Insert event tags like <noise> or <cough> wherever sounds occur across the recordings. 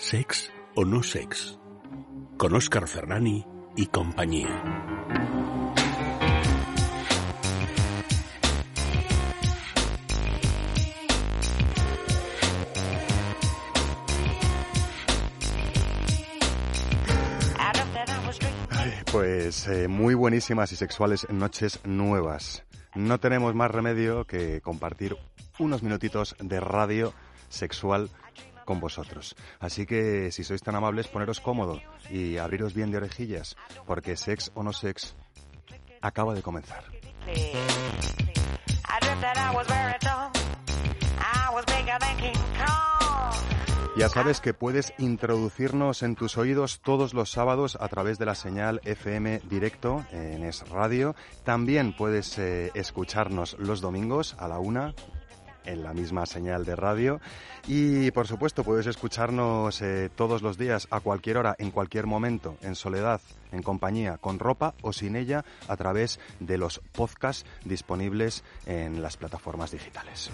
Sex o no sex. Con Oscar Ferrani y compañía. Pues eh, muy buenísimas y sexuales noches nuevas. No tenemos más remedio que compartir unos minutitos de radio sexual con vosotros. Así que si sois tan amables, poneros cómodo y abriros bien de orejillas, porque sex o no sex acaba de comenzar. Ya sabes que puedes introducirnos en tus oídos todos los sábados a través de la señal FM directo en Es Radio. También puedes eh, escucharnos los domingos a la una en la misma señal de radio. Y por supuesto puedes escucharnos eh, todos los días, a cualquier hora, en cualquier momento, en soledad, en compañía, con ropa o sin ella, a través de los podcasts disponibles en las plataformas digitales.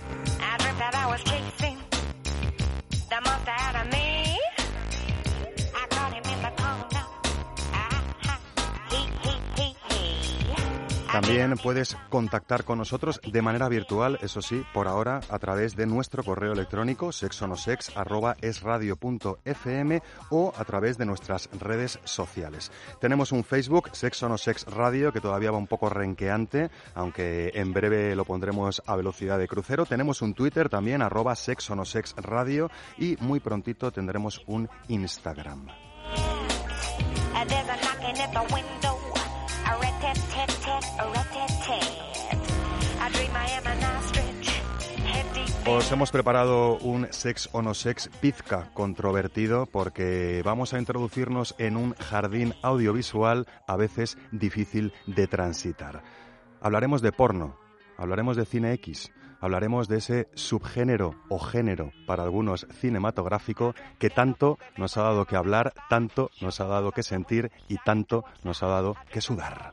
También puedes contactar con nosotros de manera virtual, eso sí, por ahora, a través de nuestro correo electrónico sexonosex.esradio.fm o a través de nuestras redes sociales. Tenemos un Facebook, Sexonosex Radio, que todavía va un poco renqueante, aunque en breve lo pondremos a velocidad de crucero. Tenemos un Twitter también, arroba Sexonosex Radio, y muy prontito tendremos un Instagram. Os hemos preparado un sex o no sex pizca controvertido porque vamos a introducirnos en un jardín audiovisual a veces difícil de transitar. Hablaremos de porno, hablaremos de cine X, hablaremos de ese subgénero o género para algunos cinematográfico que tanto nos ha dado que hablar, tanto nos ha dado que sentir y tanto nos ha dado que sudar.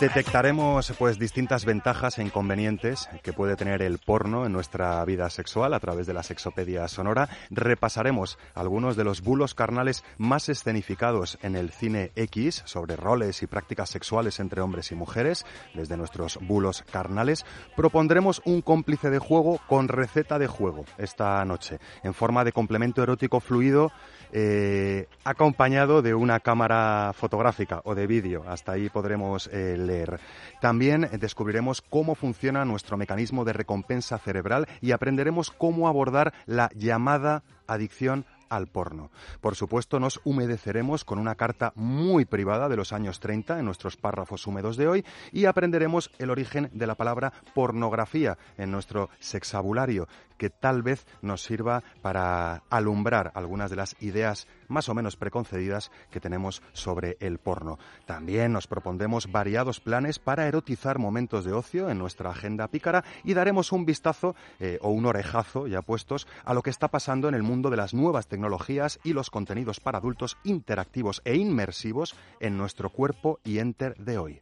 Detectaremos pues distintas ventajas e inconvenientes que puede tener el porno en nuestra vida sexual a través de la sexopedia sonora. Repasaremos algunos de los bulos carnales más escenificados en el cine X sobre roles y prácticas sexuales entre hombres y mujeres, desde nuestros bulos carnales. Propondremos un cómplice de juego con receta de juego esta noche, en forma de complemento erótico fluido eh, acompañado de una cámara fotográfica o de vídeo. Hasta ahí podremos eh, leer. También descubriremos cómo funciona nuestro mecanismo de recompensa cerebral y aprenderemos cómo abordar la llamada adicción al porno. Por supuesto, nos humedeceremos con una carta muy privada de los años 30 en nuestros párrafos húmedos de hoy y aprenderemos el origen de la palabra pornografía en nuestro sexabulario, que tal vez nos sirva para alumbrar algunas de las ideas más o menos preconcebidas que tenemos sobre el porno. También nos propondremos variados planes para erotizar momentos de ocio en nuestra agenda pícara y daremos un vistazo eh, o un orejazo ya puestos a lo que está pasando en el mundo de las nuevas tecnologías y los contenidos para adultos interactivos e inmersivos en nuestro cuerpo y enter de hoy.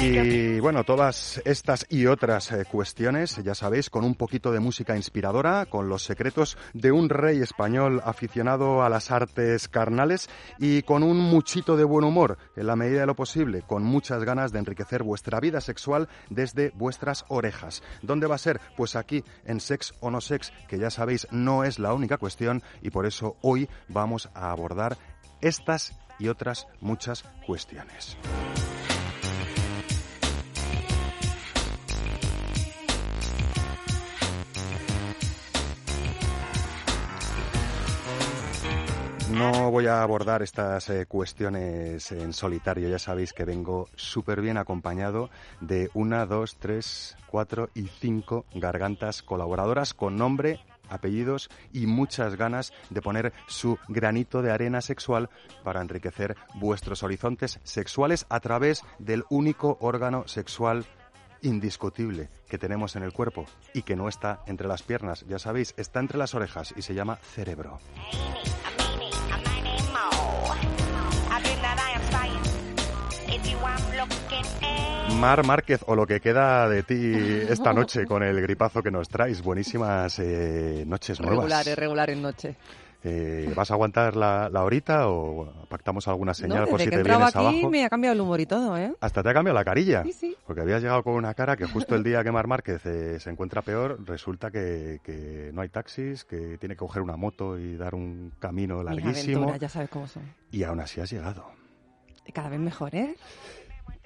Y bueno, todas estas y otras eh, cuestiones, ya sabéis, con un poquito de música inspiradora, con los secretos de un rey español aficionado a las artes carnales y con un muchito de buen humor, en la medida de lo posible, con muchas ganas de enriquecer vuestra vida sexual desde vuestras orejas. ¿Dónde va a ser? Pues aquí, en Sex o No Sex, que ya sabéis no es la única cuestión y por eso hoy vamos a abordar estas y otras muchas cuestiones. No voy a abordar estas eh, cuestiones en solitario. Ya sabéis que vengo súper bien acompañado de una, dos, tres, cuatro y cinco gargantas colaboradoras con nombre, apellidos y muchas ganas de poner su granito de arena sexual para enriquecer vuestros horizontes sexuales a través del único órgano sexual indiscutible que tenemos en el cuerpo y que no está entre las piernas, ya sabéis, está entre las orejas y se llama cerebro. Mar Márquez, o lo que queda de ti esta noche con el gripazo que nos traes. Buenísimas eh, noches nuevas. Regulares, regulares noches. Eh, ¿Vas a aguantar la, la, horita o pactamos alguna señal no, por si que te vienes aquí abajo? me ha cambiado el humor y todo, ¿eh? Hasta te ha cambiado la carilla. Sí, sí. Porque habías llegado con una cara que justo el día que Mar Márquez eh, se encuentra peor, resulta que, que, no hay taxis, que tiene que coger una moto y dar un camino larguísimo. aventuras, ya sabes cómo son. Y aún así has llegado. Cada vez mejor, ¿eh?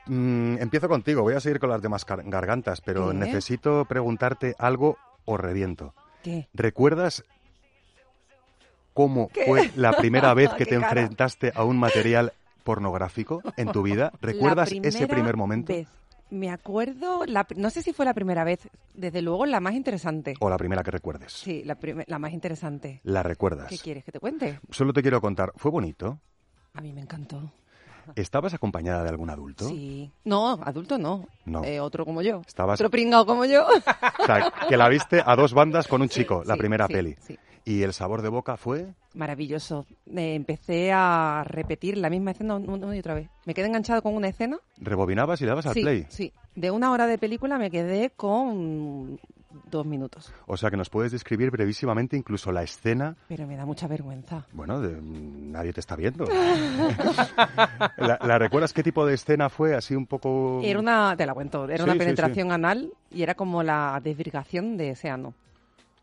Mm, empiezo contigo, voy a seguir con las demás gar- gargantas, pero ¿Qué? necesito preguntarte algo o reviento. ¿Qué? ¿Recuerdas cómo ¿Qué? fue la primera <laughs> vez que ¿Qué te cara? enfrentaste a un material pornográfico en tu vida? <laughs> ¿Recuerdas ese primer momento? vez. Me acuerdo, la no sé si fue la primera vez, desde luego la más interesante. ¿O la primera que recuerdes? Sí, la, la más interesante. ¿La recuerdas? ¿Qué quieres que te cuente? Solo te quiero contar, ¿fue bonito? A mí me encantó. ¿Estabas acompañada de algún adulto? Sí. No, adulto no. No. Eh, otro como yo. Estabas- Otro pringao como yo. O sea, que la viste a dos bandas con un chico, la Sí, primera sí, peli. sí. ¿Y el sabor de boca fue? Maravilloso. Eh, empecé a repetir la misma escena una y otra vez. Me quedé enganchado con una escena. ¿Rebobinabas y le dabas al play? sí. De una hora de película me quedé con dos minutos. O sea, que nos puedes describir brevísimamente incluso la escena Pero me da mucha vergüenza. Bueno, de- nadie te está viendo. <laughs> ¿La, la recuerdas qué tipo de escena fue? Así un poco... Era una, te la cuento, era Sí, una sí, penetración anal y era como la desvirgación de ese ano.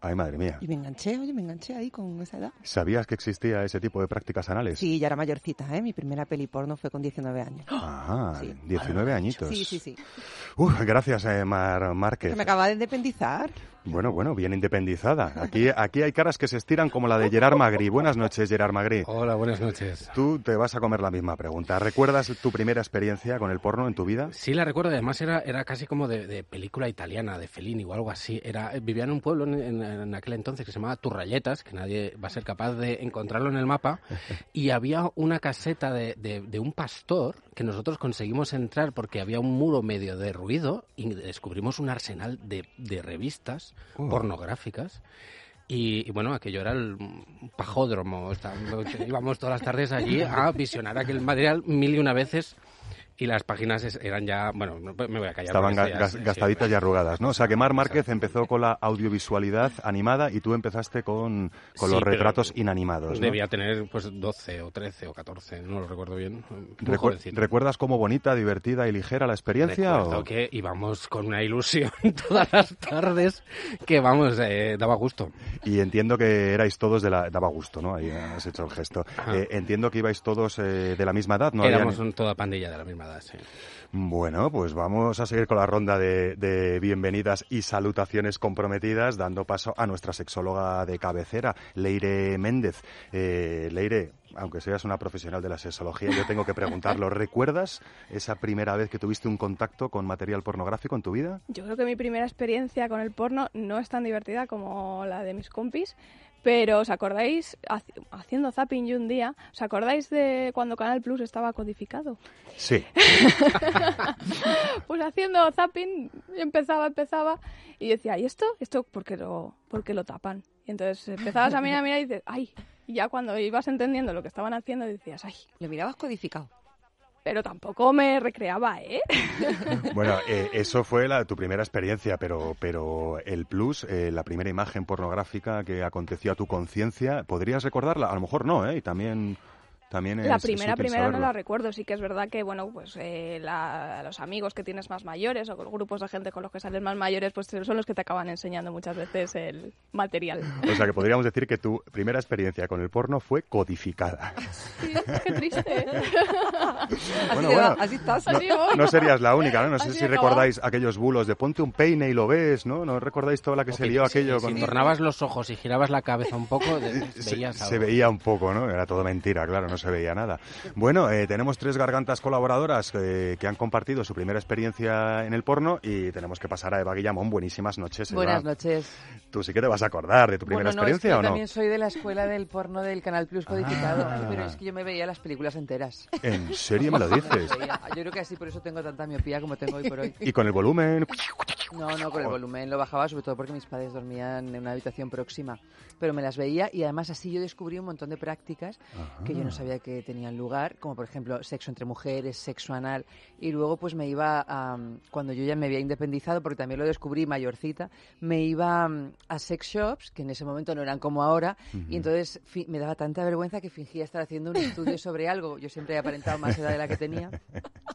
Ay, madre mía. Y me enganché, oye, me enganché ahí con esa edad. ¿Sabías que existía ese tipo de prácticas anales? Sí, ya era mayorcita, ¿eh? Mi primera peli porno fue con 19 años. Ah, Sí. 19 añitos. Sí, sí, sí. Uf, gracias, eh, Mar Márquez. Que me acaba de independizar. Bueno, bueno, bien independizada. Aquí, aquí hay caras que se estiran como la de Gerard Magri. Buenas noches, Gerard Magri. Hola, buenas noches. Tú te vas a comer la misma pregunta. ¿Recuerdas tu primera experiencia con el porno en tu vida? Sí, la recuerdo, además era, era casi como de, de película italiana, de Fellini o algo así. Era, vivía en un pueblo en, en- en aquel entonces que se llamaba Turralletas, que nadie va a ser capaz de encontrarlo en el mapa, <laughs> y había una caseta de, de- de un pastor que nosotros conseguimos entrar porque había un muro medio de ruido y descubrimos un arsenal de, de revistas Oh. pornográficas. Y, y bueno, aquello era el pajódromo. Estábamos- íbamos todas las tardes allí a visionar aquel material mil y una veces. Y las páginas eran ya. Bueno, no, me voy a callar. Estaban ga- esto ya gas- es- sí, gastaditas y arrugadas, ¿no? O sea, que Mar Márquez empezó con la audiovisualidad animada y tú empezaste con, con Sí, los retratos inanimados, ¿no? Debía tener pues 12 o 13 o 14, no lo recuerdo bien. Recu-. ¿Recuerdas cómo bonita, divertida y ligera la experiencia? Recuerdo o- que íbamos con una ilusión <laughs> todas las tardes que, vamos, eh, daba gusto. Y entiendo que erais todos de la... Daba gusto, ¿no? Ahí has hecho el gesto. Eh, entiendo que ibais todos eh, de la misma edad, ¿no? Éramos toda pandilla de la misma edad, sí. Bueno, pues vamos a seguir con la ronda de, de bienvenidas y salutaciones comprometidas, dando paso a nuestra sexóloga de cabecera, Leire Méndez. Eh, Leire, aunque seas una profesional de la sexología, yo tengo que preguntarlo. <laughs> ¿Recuerdas esa primera vez que tuviste un contacto con material pornográfico en tu vida? Yo creo que mi primera experiencia con el porno no es tan divertida como la de mis compis, pero ¿os acordáis, haci- haciendo zapping yo un día, ¿os acordáis de cuando Canal Plus estaba codificado? Sí. <laughs> Pues haciendo zapping empezaba, empezaba y decía, ¿y esto? ¿Esto por qué lo, por qué lo tapan? Y entonces empezabas a mirar, a mirar y dices, ¡ay! Y ya cuando ibas entendiendo lo que estaban haciendo decías, ¡ay! Lo mirabas codificado. Pero tampoco me recreaba, ¿eh? <laughs> Bueno, eh, <laughs> eso fue la, tu primera experiencia, pero, pero el plus, eh, la primera imagen pornográfica que aconteció a tu conciencia, ¿podrías recordarla? A lo mejor no, ¿eh? Y también, también es La primera, primera no saberlo. la recuerdo. Sí que es verdad que, bueno, pues eh, la- los amigos que tienes más mayores o grupos de gente con los que sales más mayores, pues son los que te acaban enseñando muchas veces el material. O sea que podríamos decir que tu primera experiencia con el porno fue codificada. <laughs> Sí, qué triste. Así, Bueno, bueno. así estás. Voy. No serías la única, ¿no? No sé Así si recordáis aquellos bulos de ponte un peine y lo ves, ¿no? ¿No recordáis toda la que se lió Si- aquello si, con... tornabas los ojos y girabas la cabeza un poco, de- <laughs> Se, veías se algo. veía un poco, ¿no? Era todo mentira, claro. No se veía nada. Bueno, eh, tenemos tres gargantas colaboradoras eh, que han compartido su primera experiencia en el porno y tenemos que pasar a Eva Guillamón. Buenísimas noches, Eva. Buenas noches. Tú sí que te vas a acordar de tu primera bueno, no, experiencia es que o yo no? también soy de la escuela del porno del Canal Plus codificado, Ah. pero es que yo me veía las películas enteras. ¿En serio me lo <laughs> dices? Yo creo que así por eso tengo tanta miopía como tengo hoy por hoy. Y con el volumen... No, no, con el volumen lo bajaba, sobre todo porque mis padres dormían en una habitación próxima. Pero me las veía y además así yo descubrí un montón de prácticas que yo no sabía que tenían lugar, como por ejemplo sexo entre mujeres, sexo anal. Y luego pues me iba a, cuando yo ya me había independizado, porque también lo descubrí mayorcita, me iba mm, a sex shops, que en ese momento no eran como ahora, y entonces me daba tanta vergüenza que fingía estar haciendo un estudio sobre algo. Yo siempre he aparentado más edad de la que tenía.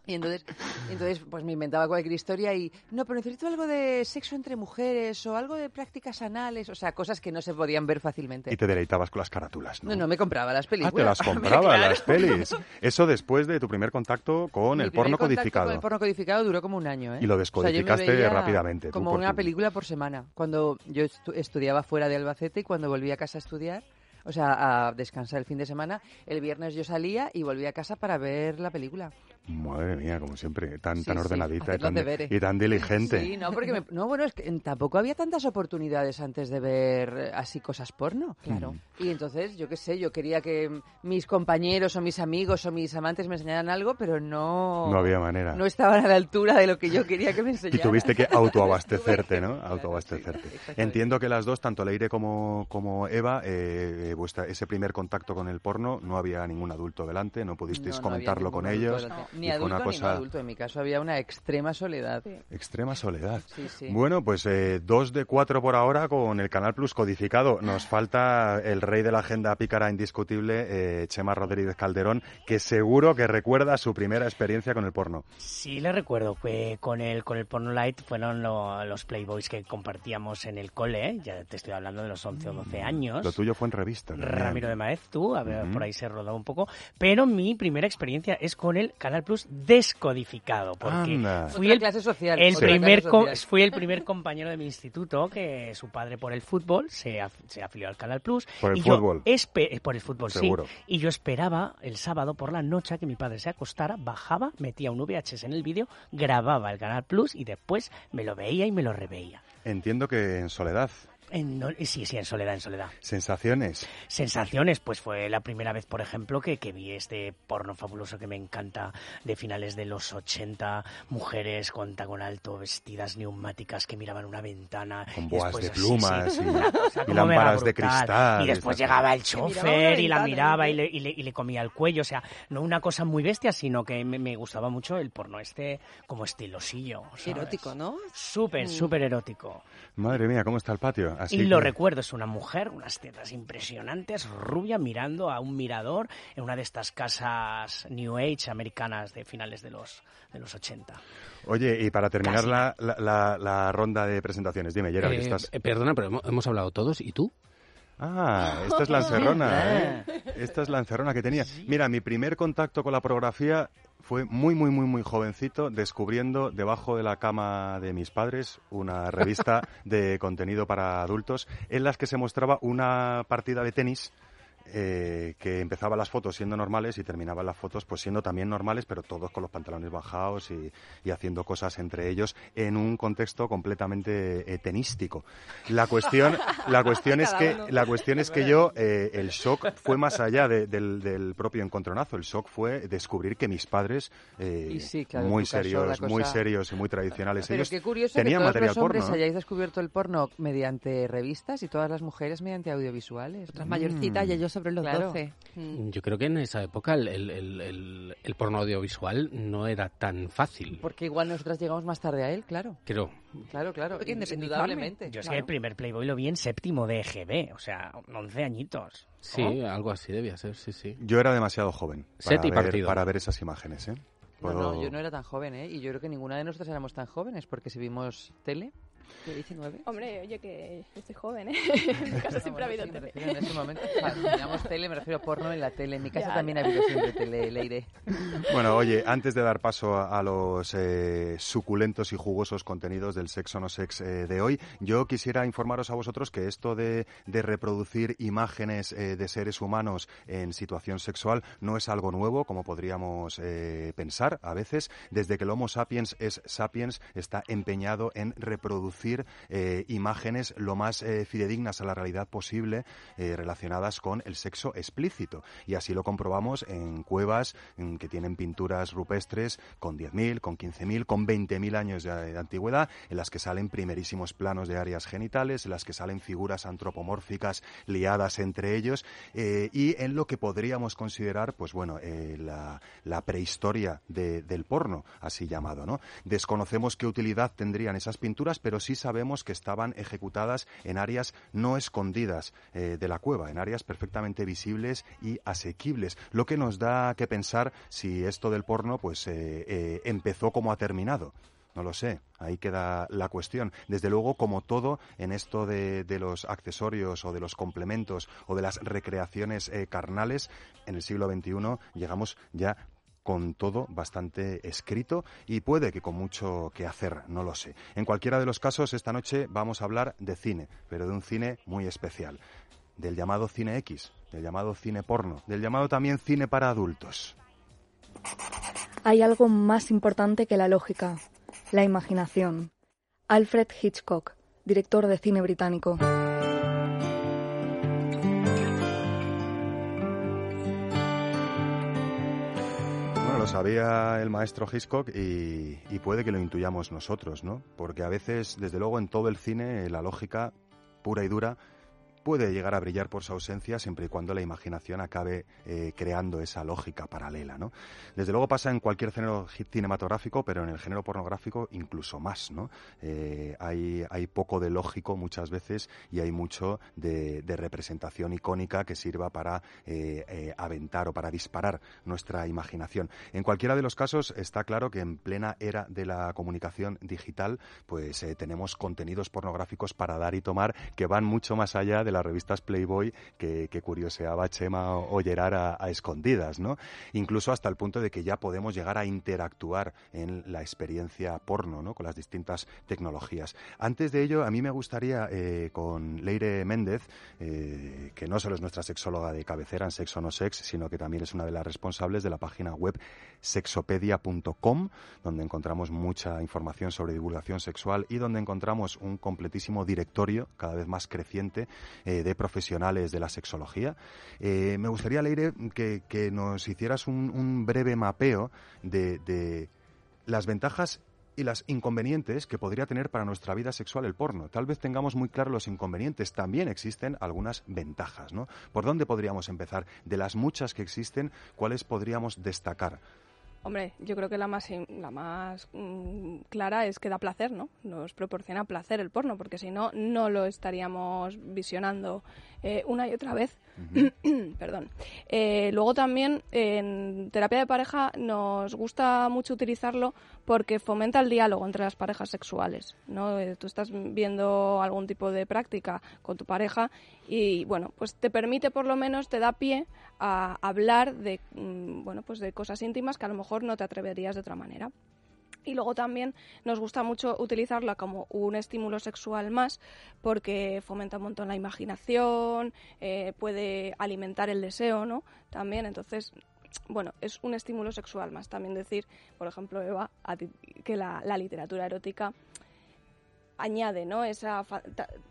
Y entonces, entonces pues me inventaba cualquier historia y, no, pero necesito algo de sexo entre mujeres o algo de prácticas anales, o sea, cosas que no se podían ver fácilmente. Y te deleitabas con las carátulas, ¿no? No, no, me compraba las Ah, películas. te las <laughs> compraba, claro. las pelis. <laughs> Eso después de tu primer contacto con Mi el porno codificado. Con el porno codificado duró como un año, ¿eh? Y lo O sea, yo me descodificaste veía rápidamente, Como una película por semana. Cuando yo estu- estudiaba fuera de Albacete y cuando volví a casa a estudiar, o sea, a descansar el fin de semana, el viernes yo salía y volvía a casa para ver la película. Madre mía, como siempre, tan, Sí, tan sí, ordenadita y tan, y tan diligente. Sí, no, porque me- no, bueno, es que tampoco había tantas oportunidades antes de ver eh, así cosas porno. Claro. Y entonces, yo qué sé, yo quería que mm, mis compañeros o mis amigos o mis amantes me enseñaran algo, pero no... No había manera. No estaban a la altura de lo que yo quería que me <laughs> Y enseñaran. tuviste que autoabastecerte, ¿no? <laughs> Autoabastecerte. Entiendo que las dos, tanto Leire como, como Eva, eh, vuestra, ese primer contacto con el porno, no había ningún adulto delante, no pudisteis No, no había comentarlo con ellos. adulto Ni fue adulto una ni cosa adulto. En mi caso había una extrema soledad. extrema soledad. Sí, sí. Bueno, pues eh, dos de cuatro por ahora con el Canal Plus codificado. Nos falta el rey de la agenda pícara indiscutible, eh, Chema Rodríguez Calderón, que seguro que recuerda su primera experiencia con el porno. Sí, le recuerdo que con el, con el Porno Light fueron lo- los Playboys que compartíamos en el cole, ¿eh? ya te estoy hablando de los 11 o 12 años. Lo tuyo fue en revista. También. Ramiro de Maez, tú, a ver, por ahí se rodó un poco. Pero mi primera experiencia es con el Canal Plus descodificado, porque Anda. fui el, clase social. el otra primer clase co- social. fui el primer compañero de mi instituto que su padre por el fútbol se, af- se afilió al Canal Plus. Por el y fútbol. eh, por el fútbol, Seguro. sí. Y yo esperaba el sábado por la noche a que mi padre se acostara, bajaba, metía un VHS en el vídeo, grababa el Canal Plus y después me lo veía y me lo reveía. Entiendo que en soledad. En, no- sí, sí, en soledad, en soledad. Sensaciones. Sensaciones, pues fue la primera vez, por ejemplo, que, que vi este porno fabuloso que me encanta de finales de los 80, mujeres con tacón alto, vestidas neumáticas que miraban una ventana. Con y boas después de así, plumas sí, y- <laughs> cosa y lámparas de cristal Y después llegaba el chofer y la miraba ¿eh? y le, y le- y le comía el cuello. O sea, no una cosa muy bestia, sino que me, me gustaba mucho el porno este como estilosillo. ¿sabes? Erótico, ¿no? Súper, Mm. súper erótico. Madre mía, ¿cómo está el patio? Así Y lo que- recuerdo, es una mujer, unas tetas impresionantes, rubia, mirando a un mirador en una de estas casas New Age americanas de finales de los, de los 80. Oye, y para terminar la, la, la- la ronda de presentaciones, dime, Gerard, Eh, estás... eh, perdona, pero hemos, hemos hablado todos. ¿Y tú? Ah, esta es la <laughs> encerrona, ¿eh? Esta es la encerrona que tenía. Mira, mi primer contacto con la pornografía fue muy, muy, muy, muy jovencito, descubriendo debajo de la cama de mis padres una <laughs> revista de contenido para adultos en las que se mostraba una partida de tenis eh, que empezaba las fotos siendo normales y terminaban las fotos pues siendo también normales, pero todos con los pantalones bajados y, y haciendo cosas entre ellos en un contexto completamente eh, tenístico. La cuestión, <laughs> la cuestión es que, la cuestión es que yo eh, el shock fue más allá de- del, del propio encontronazo. El shock fue descubrir que mis padres eh, Y sí, claro, muy caso, serios, muy serios y muy tradicionales. Pero ellos qué curioso tenían que todos material los hombres porno. ¿no? hayáis descubierto el porno mediante revistas y todas las mujeres mediante audiovisuales. Mm. ¿no? mayorcita y ellos sobre los Claro. 12. Mm. Yo creo que en esa época el, el- el- el- el porno audiovisual no era tan fácil. Porque igual nosotras llegamos más tarde a él, claro. Creo. Claro, claro. Indudablemente. Yo es que claro. el primer Playboy lo vi en séptimo de EGB, o sea, 11 añitos. Sí, ¿no? algo así debía ser, sí, sí. Yo era demasiado joven Set para, y ver, partido. para ver esas imágenes. ¿eh? No, no, yo no era tan joven, ¿eh? Y yo creo que ninguna de nosotras éramos tan jóvenes, porque si vimos tele, 19? Hombre, oye, que estoy joven, ¿eh? <laughs> En mi casa siempre ha habido tele. En ese momento, teníamos tele, me refiero a porno en la tele. En mi casa también ha habido siempre tele, Leire. Bueno, oye, antes de dar paso a, los eh, suculentos y jugosos contenidos del sexo no sex eh, de hoy, yo quisiera informaros a vosotros que esto de, reproducir imágenes eh, de seres humanos en situación sexual no es algo nuevo, como podríamos pensar a veces. Desde que el Homo sapiens es sapiens, está empeñado en reproducir imágenes lo más fidedignas a la realidad posible relacionadas con el sexo explícito. Y así lo comprobamos en cuevas que tienen pinturas rupestres con 10.000, con 15.000, con 20.000 años de, antigüedad, en las que salen primerísimos planos de áreas genitales, en las que salen figuras antropomórficas liadas entre ellos, eh, y en lo que podríamos considerar, pues bueno, eh, la, prehistoria del porno, así llamado, ¿no? Desconocemos qué utilidad tendrían esas pinturas, pero sí sabemos que estaban ejecutadas en áreas no escondidas eh, de la cueva, en áreas perfectamente visibles y asequibles, lo que nos da que pensar si esto del porno pues eh, eh, empezó como ha terminado. No lo sé, ahí queda la cuestión. Desde luego, como todo en esto de, los accesorios o de los complementos o de las recreaciones carnales, en el siglo XXI llegamos ya con todo bastante escrito y puede que con mucho que hacer, no lo sé. En cualquiera de los casos, esta noche vamos a hablar de cine, pero de un cine muy especial, del llamado cine X, del llamado cine porno, del llamado también cine para adultos. Hay algo más importante que la lógica, la imaginación. Alfred Hitchcock, director de cine británico. Sabía el maestro Hitchcock y, y puede que lo intuyamos nosotros, ¿no? Porque a veces, desde luego, en todo el cine, la lógica pura y dura puede llegar a brillar por su ausencia siempre y cuando la imaginación acabe eh, creando esa lógica paralela, ¿no? Desde luego pasa en cualquier género cinematográfico, pero en el género pornográfico incluso más, ¿no? Eh, hay, hay poco de lógico muchas veces y hay mucho de, representación icónica que sirva para eh, aventar o para disparar nuestra imaginación. En cualquiera de los casos está claro que en plena era de la comunicación digital, pues tenemos contenidos pornográficos para dar y tomar que van mucho más allá de las revistas Playboy que, curioseaba Chema o a, a, escondidas, ¿no? Incluso hasta el punto de que ya podemos llegar a interactuar en la experiencia porno, ¿no? Con las distintas tecnologías. Antes de ello, a mí me gustaría, eh, con Leire Méndez, eh, que no solo es nuestra sexóloga de cabecera en Sexo No Sex, sino que también es una de las responsables de la página web sexopedia.com, donde encontramos mucha información sobre divulgación sexual y donde encontramos un completísimo directorio cada vez más creciente eh, de profesionales de la sexología. Eh, me gustaría, Leire, que, que nos hicieras un, breve mapeo de, las ventajas y las inconvenientes que podría tener para nuestra vida sexual el porno. Tal vez tengamos muy claro los inconvenientes, también existen algunas ventajas, ¿no? ¿Por dónde podríamos empezar? De las muchas que existen, ¿cuáles podríamos destacar? Hombre, yo creo que la más, la más mm, clara es que da placer, ¿no? Nos proporciona placer el porno, porque si no, no lo estaríamos visionando eh, una y otra vez. <clears throat> Perdón. Eh, luego también en terapia de pareja nos gusta mucho utilizarlo porque fomenta el diálogo entre las parejas sexuales. ¿no? Eh, tú estás viendo algún tipo de práctica con tu pareja y bueno, pues te permite por lo menos, te da pie a hablar de, mm, bueno, pues de cosas íntimas que a lo mejor no te atreverías de otra manera. Y luego también nos gusta mucho utilizarla como un estímulo sexual más porque fomenta un montón la imaginación, eh, puede alimentar el deseo, ¿no? También, entonces, bueno, es un estímulo sexual más. También decir, por ejemplo, Eva, que la, literatura erótica añade, ¿no? Esa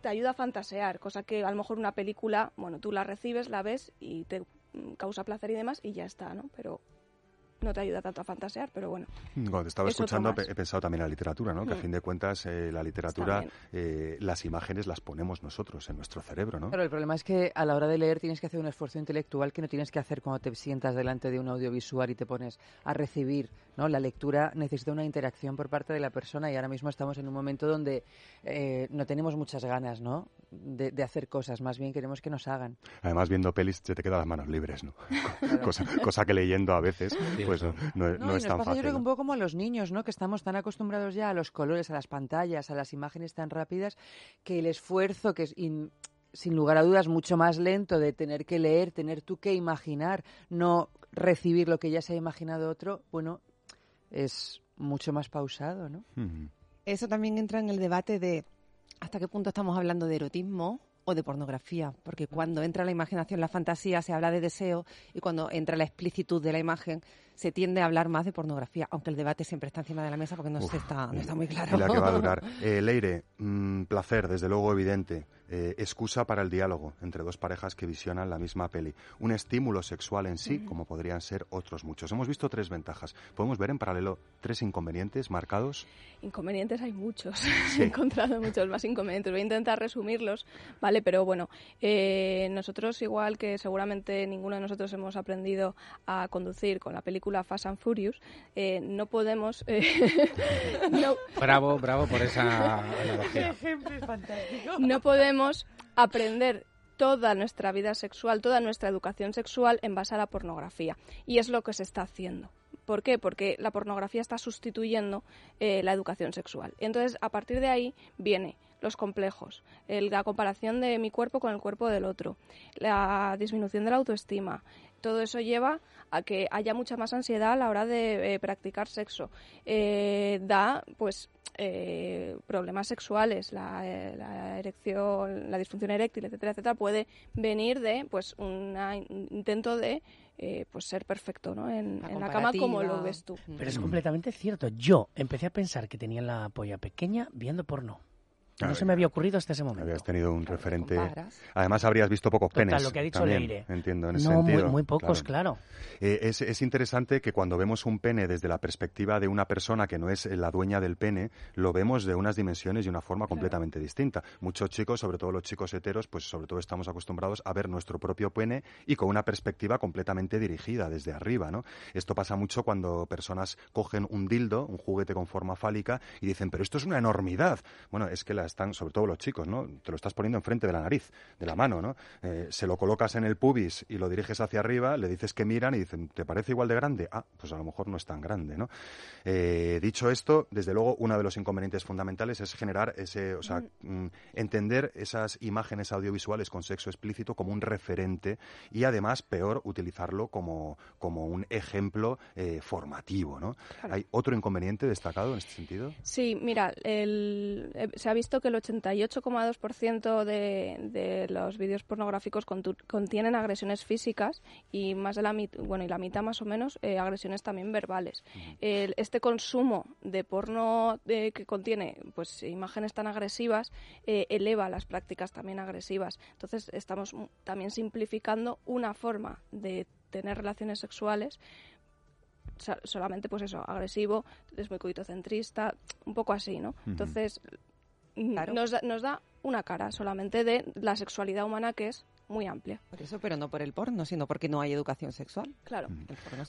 te, ayuda a fantasear, cosa que a lo mejor una película, bueno, tú la recibes, la ves y te causa placer y demás y ya está, ¿no? Pero no te ayuda tanto a fantasear, pero bueno. Cuando te estaba escuchando he pensado también en la literatura, ¿no? Que a mm. fin de cuentas eh, la literatura, eh, las imágenes las ponemos nosotros en nuestro cerebro, ¿no? Pero el problema es que a la hora de leer tienes que hacer un esfuerzo intelectual que no tienes que hacer cuando te sientas delante de un audiovisual y te pones a recibir, ¿no? La lectura necesita una interacción por parte de la persona y ahora mismo estamos en un momento donde eh, no tenemos muchas ganas, ¿no? De, hacer cosas, más bien queremos que nos hagan. Además, viendo pelis se te quedan las manos libres, ¿no? <laughs> <laughs> cosa, cosa, que leyendo a veces... pues no, no, es tan fácil. Yo creo que un poco como a los niños, ¿no? Que estamos tan acostumbrados ya a los colores, a las pantallas, a las imágenes tan rápidas, que el esfuerzo que es sin lugar a dudas mucho más lento de tener que leer, tener tú que imaginar, no recibir lo que ya se ha imaginado otro, bueno, es mucho más pausado, ¿no? Eso también entra en el debate de hasta qué punto estamos hablando de erotismo o de pornografía, porque cuando entra la imaginación, la fantasía, se habla de deseo y cuando entra la explicitud de la imagen, se tiende a hablar más de pornografía, aunque el debate siempre está encima de la mesa porque no, se está, no está muy claro. Y la que va a durar. <laughs> Eh, Leire, mm, placer, desde luego evidente. Eh, excusa para el diálogo entre dos parejas que visionan la misma peli. Un estímulo sexual en sí, como podrían ser otros muchos. Hemos visto tres ventajas. ¿Podemos ver en paralelo tres inconvenientes marcados? Inconvenientes hay muchos. <laughs> He encontrado muchos más inconvenientes. Voy a intentar resumirlos, ¿vale? Pero bueno, eh, nosotros, igual que seguramente ninguno de nosotros hemos aprendido a conducir con la película Fast and Furious, eh, no podemos... <laughs> Bravo, bravo por esa analogía. ejemplo es fantástico. No podemos aprender toda nuestra vida sexual, toda nuestra educación sexual en base a la pornografía. Y es lo que se está haciendo. ¿Por qué? Porque la pornografía está sustituyendo eh, la educación sexual. Entonces, a partir de ahí viene los complejos, la comparación de mi cuerpo con el cuerpo del otro, la disminución de la autoestima. Todo eso lleva a que haya mucha más ansiedad a la hora de eh, practicar sexo. Eh, da, pues, eh, problemas sexuales, eh, la, erección, la disfunción eréctil, etcétera, etcétera, puede venir de pues un intento de eh, pues ser perfecto ¿no? en, en la cama como lo ves tú. Pero es completamente cierto. Yo empecé a pensar que tenía la polla pequeña viendo porno. No se me había ocurrido hasta ese momento. Habías tenido un referente. Además, habrías visto pocos penes. lo que ha dicho también, Entiendo, en ese no, sentido. Muy, muy pocos, claro. Eh, es, es, interesante que cuando vemos un pene desde la perspectiva de una persona que no es la dueña del pene, lo vemos de unas dimensiones y una forma completamente distinta. Muchos chicos, sobre todo los chicos heteros, pues sobre todo estamos acostumbrados a ver nuestro propio pene y con una perspectiva completamente dirigida desde arriba, ¿no? Esto pasa mucho cuando personas cogen un dildo, un juguete con forma fálica, y dicen, pero esto es una enormidad. Bueno, es que la están, sobre todo los chicos, ¿no? Te lo estás poniendo enfrente de la nariz, de la mano, ¿no? Eh, se lo colocas en el pubis y lo diriges hacia arriba, le dices que miran y dicen, ¿te parece igual de grande? Ah, pues a lo mejor no es tan grande, ¿no? Eh, dicho esto, desde luego, uno de los inconvenientes fundamentales es generar ese, o sea, mm, entender esas imágenes audiovisuales con sexo explícito como un referente y además, peor, utilizarlo como, como un ejemplo eh, formativo, ¿no? ¿Hay otro inconveniente destacado en este sentido? Sí, mira, se ha visto que el 88,2% de, de los vídeos pornográficos contienen agresiones físicas y más de la bueno y la mitad más o menos eh, agresiones también verbales. este consumo de porno eh, que contiene pues imágenes tan agresivas eh, eleva las prácticas también agresivas. Entonces estamos también simplificando una forma de tener relaciones sexuales solamente pues eso, agresivo, es muy coitocentrista, un poco así, ¿no? Entonces, nos, da, nos da una cara solamente de la sexualidad humana que es muy amplia. Por eso, pero no por el porno, sino porque no hay educación sexual. Claro.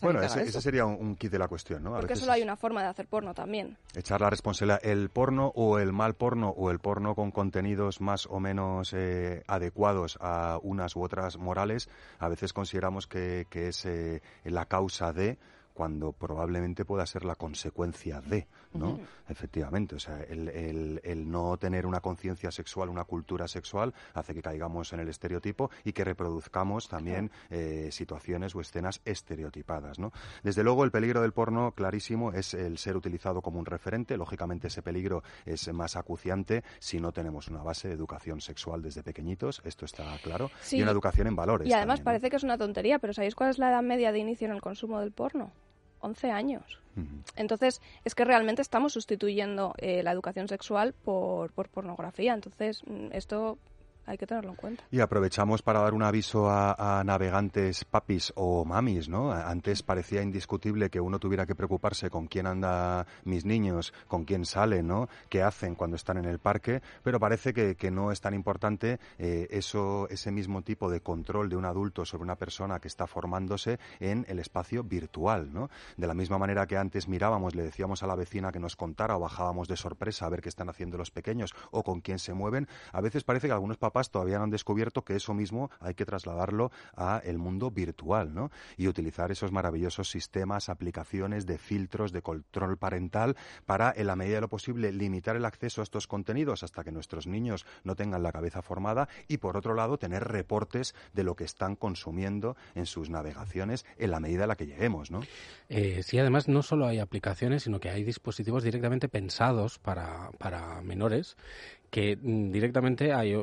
bueno, ese, sería un, kit de la cuestión, ¿no? porque solo hay una forma de hacer porno también. Echar la responsabilidad, el porno o el mal porno o el porno con contenidos más o menos eh, adecuados a unas u otras morales, a veces consideramos que, que es eh, la causa de cuando probablemente pueda ser la consecuencia de, ¿no? Efectivamente, o sea, el, el, no tener una conciencia sexual, una cultura sexual, hace que caigamos en el estereotipo y que reproduzcamos también eh, situaciones o escenas estereotipadas, ¿no? Desde luego, el peligro del porno, clarísimo, es el ser utilizado como un referente. Lógicamente, ese peligro es más acuciante si no tenemos una base de educación sexual desde pequeñitos, esto está claro, y una educación en valores. Y además parece que es una tontería, pero ¿sabéis cuál es la edad media de inicio en el consumo del porno? 11 años. Entonces, es que realmente estamos sustituyendo eh, la educación sexual por, por pornografía. Entonces, mm, esto hay que tenerlo en cuenta. Y aprovechamos para dar un aviso a, navegantes papis o mamis, ¿no? Antes parecía indiscutible que uno tuviera que preocuparse con quién anda mis niños, con quién salen, ¿no? Qué hacen cuando están en el parque, pero parece que, no es tan importante eh, eso, ese mismo tipo de control de un adulto sobre una persona que está formándose en el espacio virtual, ¿no? De la misma manera que antes mirábamos, le decíamos a la vecina que nos contara o bajábamos de sorpresa a ver qué están haciendo los pequeños o con quién se mueven, a veces parece que algunos papás todavía no han descubierto que eso mismo hay que trasladarlo a el mundo virtual, ¿no? Y utilizar esos maravillosos sistemas, aplicaciones de filtros, de control parental para, en la medida de lo posible, limitar el acceso a estos contenidos hasta que nuestros niños no tengan la cabeza formada y, por otro lado, tener reportes de lo que están consumiendo en sus navegaciones en la medida en la que lleguemos, ¿no? Eh, sí, además no solo hay aplicaciones, sino que hay dispositivos directamente pensados para, para menores que mm, directamente hay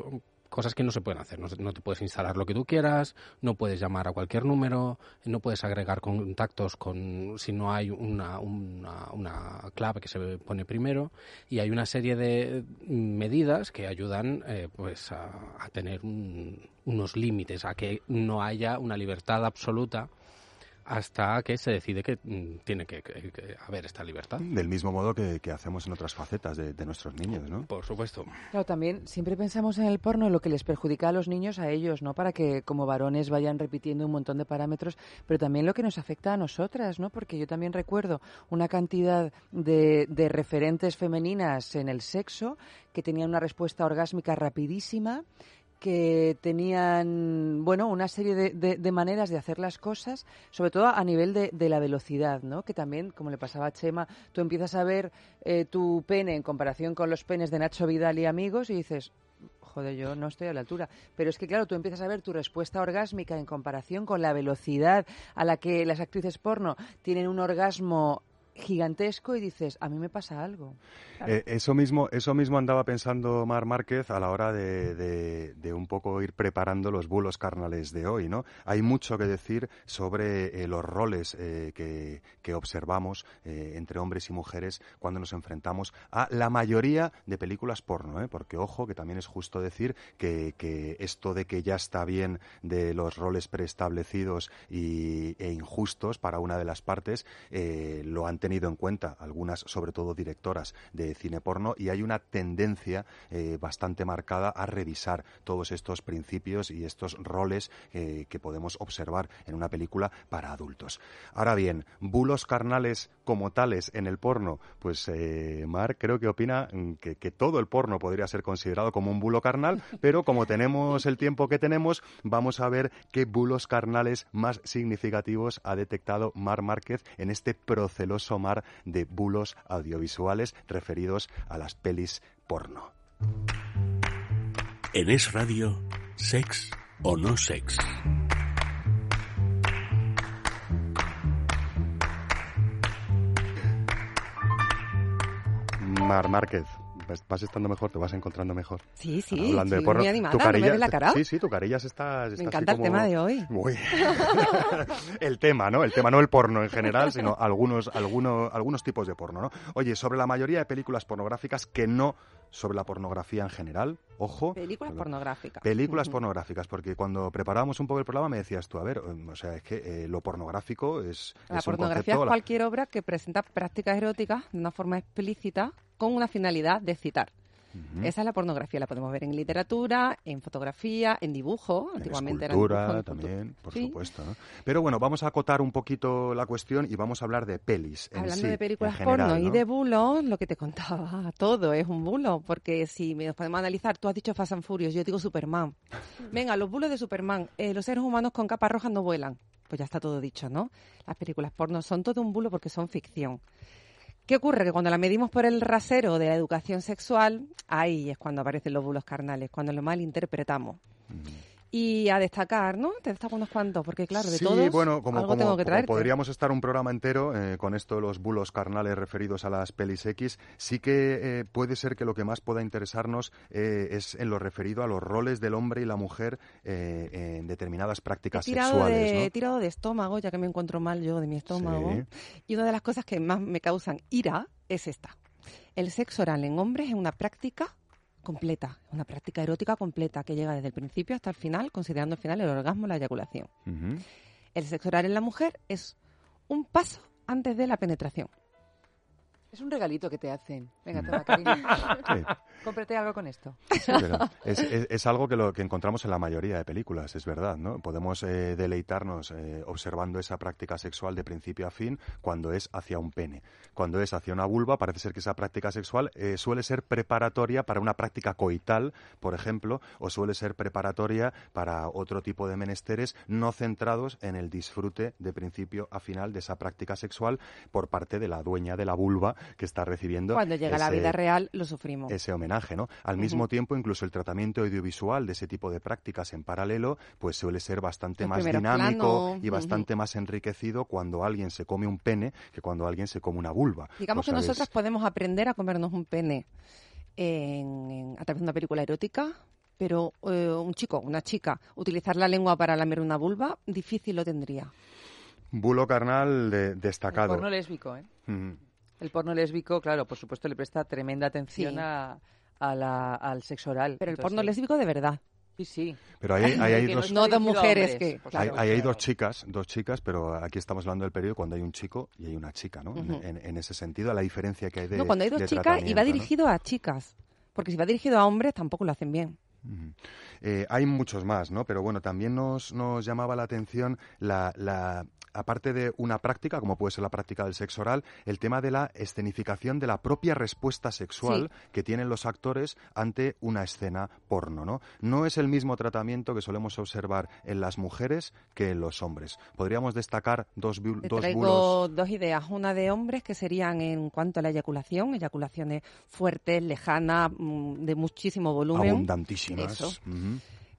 cosas que no se pueden hacer. No, te puedes instalar lo que tú quieras, no puedes llamar a cualquier número, no puedes agregar contactos con si no hay una, una, clave que se pone primero y hay una serie de medidas que ayudan eh, pues a, tener unos límites, a que no haya una libertad absoluta hasta que se decide que mm, tiene que, haber esta libertad. Del mismo modo que, hacemos en otras facetas de, nuestros niños, ¿no? Por supuesto. Claro, también siempre pensamos en el porno, lo que les perjudica a los niños, a ellos, ¿no? Para que como varones vayan repitiendo un montón de parámetros, pero también lo que nos afecta a nosotras, ¿no? Porque yo también recuerdo una cantidad de, de referentes femeninas en el sexo que tenían una respuesta orgásmica rapidísima que tenían, bueno, una serie de, maneras de hacer las cosas, sobre todo a nivel de, la velocidad, ¿no? Que también, como le pasaba a Chema, tú empiezas a ver eh, tu pene en comparación con los penes de Nacho Vidal y amigos y dices, joder, yo no estoy a la altura. Pero es que, claro, tú empiezas a ver tu respuesta orgásmica en comparación con la velocidad a la que las actrices porno tienen un orgasmo gigantesco y dices, a mí me pasa algo. Eh, eso mismo eso mismo andaba pensando Mar Márquez a la hora de, de, un poco ir preparando los bulos carnales de hoy, ¿no? Hay mucho que decir sobre eh, los roles eh, que, que, observamos entre hombres y mujeres cuando nos enfrentamos a la mayoría de películas porno, Porque, ojo, que también es justo decir que, que esto de que ya está bien de los roles preestablecidos y, e injustos para una de las partes, lo han tenido en cuenta algunas, sobre todo directoras de cine porno, y hay una tendencia eh, bastante marcada a revisar todos estos principios y estos roles eh, que podemos observar en una película para adultos. Ahora bien, bulos carnales como tales en el porno, pues eh, Mar creo que opina mm, que, que todo el porno podría ser considerado como un bulo carnal, <laughs> pero como tenemos el tiempo que tenemos, vamos a ver qué bulos carnales más significativos ha detectado Mar Márquez en este proceloso mar de bulos audiovisuales referidos a las pelis porno. En Es Radio, Sex o No Sex. Mar Márquez, vas estando mejor, te vas encontrando mejor. Sí, sí, Hablando de muy animada, tu carilla, la cara? Sí, sí, tu carilla está, Me encanta el tema de hoy. <laughs> El tema, ¿no? El tema, no el porno en general, sino algunos, algunos, algunos tipos de porno, ¿no? Oye, sobre la mayoría de películas pornográficas que no sobre la pornografía en general, ojo. Películas pornográficas. Películas pornográficas, porque cuando preparábamos un poco el programa me decías tú, a ver, o sea, es que eh, lo pornográfico es... La pornografía es cualquier obra que presenta prácticas eróticas de una forma explícita con una finalidad de citar. Esa es la pornografía, la podemos ver en literatura, en fotografía, en dibujo, antiguamente en era también, por supuesto. Pero bueno, vamos a acotar un poquito la cuestión y vamos a hablar de pelis. Hablando de películas porno y de bulos, lo que te contaba, todo es un bulo, porque si nos podemos analizar, tú has dicho Fast and Furious, yo digo Superman. <laughs> Venga, los bulos de Superman, eh, los seres humanos con capas rojas no vuelan. Pues ya está todo dicho, ¿no? Las películas porno son todo un bulo porque son ficción. ¿Qué ocurre? Que cuando la medimos por el rasero de la educación sexual, ahí es cuando aparecen los bulos carnales, cuando lo malinterpretamos. interpretamos. Y a destacar, ¿no? Te destaco unos cuantos, porque claro, de sí, todos bueno, como, algo tengo que traerte. podríamos estar un programa entero eh, con esto de los bulos carnales referidos a las pelis X, sí que eh, puede ser que lo que más pueda interesarnos eh, es en lo referido a los roles del hombre y la mujer en determinadas prácticas sexuales. De, He tirado de estómago, ya que me encuentro mal yo de mi estómago. Y una de las cosas que más me causan ira es esta. El sexo oral en hombres es una práctica completa, una práctica erótica completa que llega desde el principio hasta el final, considerando al final el orgasmo, la eyaculación. El sexo oral en la mujer es un paso antes de la penetración. Es un regalito que te hacen. Venga, toma, cariño. <laughs> Sí. Cómprate algo con esto. es, algo que, lo, que encontramos en la mayoría de películas, es verdad, ¿no? Podemos eh, deleitarnos eh, observando esa práctica sexual de principio a fin cuando es hacia un pene. Cuando es hacia una vulva, parece ser que esa práctica sexual eh, suele ser preparatoria para una práctica coital, por ejemplo, o suele ser preparatoria para otro tipo de menesteres no centrados en el disfrute de principio a final de esa práctica sexual por parte de la dueña de la vulva que está recibiendo. Cuando llega la vida real, lo sufrimos. Ese homenaje, ¿no? Al mismo tiempo, incluso el tratamiento audiovisual de ese tipo de prácticas en paralelo, pues suele ser bastante más dinámico y bastante más enriquecido cuando alguien se come un pene que cuando alguien se come una vulva. Digamos que nosotras podemos aprender a comernos un pene a través de una película erótica, pero eh, un chico, una chica, utilizar la lengua para lamer una vulva, difícil lo tendría. Bulo carnal de, destacado. El porno lésbico, ¿eh? El porno lésbico, claro, por supuesto, le presta tremenda atención a, al sexo oral. Pero el porno lésbico de verdad. Sí, sí. Pero hay, hay, dos, no dos mujeres que... hay, dos chicas, dos chicas, pero aquí estamos hablando del periodo cuando hay un chico y hay una chica, ¿no? en, ese sentido, la diferencia que hay de No, cuando hay dos chicas y va dirigido a chicas. Porque si va dirigido a hombres tampoco lo hacen bien. Eh, hay muchos más, ¿no? Pero bueno, también nos, nos llamaba la atención la, la, aparte de una práctica, como puede ser la práctica del sexo oral, el tema de la escenificación de la propia respuesta sexual que tienen los actores ante una escena porno, ¿no? No es el mismo tratamiento que solemos observar en las mujeres que en los hombres. Podríamos destacar dos, dos dos ideas. Una de hombres que serían en cuanto a la eyaculación, eyaculaciones fuertes, lejanas, mm, de muchísimo volumen. Abundantísimas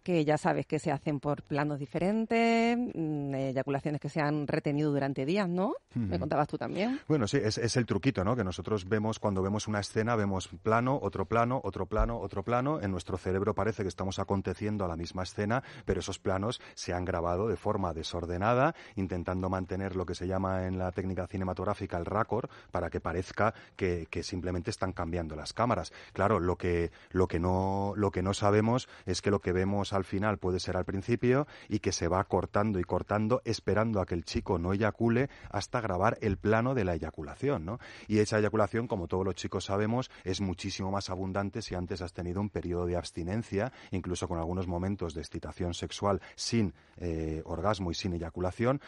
que ya sabes que se hacen por planos diferentes, mm, eyaculaciones que se han retenido durante días, ¿no? Me contabas tú también. Bueno, sí, es, es, el truquito, ¿no? Que nosotros vemos cuando vemos una escena, vemos plano, otro plano, otro plano, otro plano. En nuestro cerebro parece que estamos aconteciendo a la misma escena, pero esos planos se han grabado de forma desordenada, intentando mantener lo que se llama en la técnica cinematográfica el raccord, para que parezca que, que simplemente están cambiando las cámaras. Claro, lo que, lo que no, lo que no sabemos es que lo que vemos al final puede ser al principio y que se va cortando y cortando esperando a que el chico no eyacule hasta grabar el plano de la eyaculación, ¿no? Y esa eyaculación, como todos los chicos sabemos, es muchísimo más abundante si antes has tenido un periodo de abstinencia, incluso con algunos momentos de excitación sexual sin eh, orgasmo y sin eyaculación,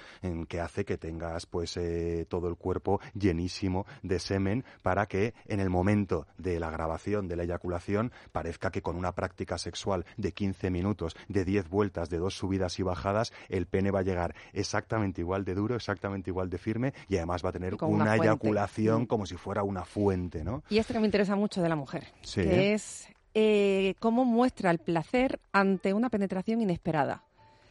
que hace que tengas pues eh, todo el cuerpo llenísimo de semen para que en el momento de la grabación de la eyaculación parezca que con una práctica sexual de 15 minutos de 10 vueltas, de dos subidas y bajadas, el pene va a llegar exactamente igual de duro, exactamente igual de firme y además va a tener una, eyaculación mm. como si fuera una fuente, ¿no? Y esto que me interesa mucho de la mujer, que es eh, cómo muestra el placer ante una penetración inesperada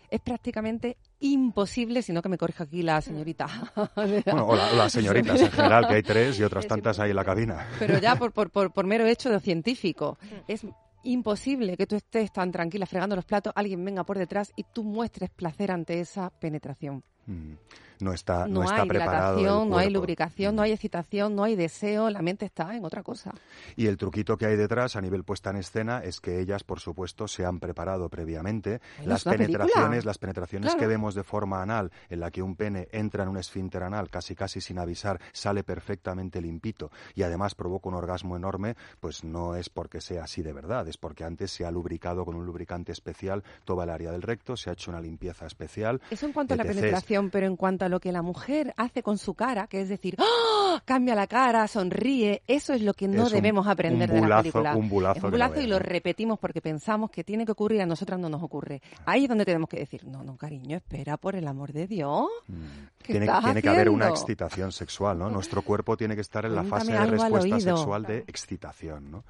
es prácticamente imposible, si no que me corrija aquí la señorita. <laughs> bueno, o, las señoritas en general, que hay tres y otras tantas ahí en la cabina. Pero ya por, por, por, por mero hecho de científico, es imposible que tú estés tan tranquila fregando los platos, alguien venga por detrás y tú muestres placer ante esa penetración. Mm no está, no, está hay preparado. no hay lubricación, no hay excitación, no hay deseo, la mente está en otra cosa. Y el truquito que hay detrás a nivel puesta en escena es que ellas, por supuesto, se han preparado previamente. las penetraciones, las penetraciones que vemos de forma anal, en la que un pene entra en un esfínter anal casi casi sin avisar, sale perfectamente limpito y además provoca un orgasmo enorme, pues no es porque sea así de verdad, es porque antes se ha lubricado con un lubricante especial toda el área del recto, se ha hecho una limpieza especial. Eso en cuanto a la penetración, pero en cuanto lo que la mujer hace con su cara, que es decir, ¡Oh! cambia la cara, sonríe, eso es lo que no debemos aprender de la película. Un bulazo, un bulazo y lo repetimos porque pensamos que tiene que ocurrir, a nosotras no nos ocurre. Ahí es donde tenemos que decir, no, no, cariño, espera, por el amor de Dios. Mm. tiene, tiene que haber una excitación sexual, ¿no? Nuestro cuerpo tiene que estar en la fase de respuesta sexual de excitación, ¿no?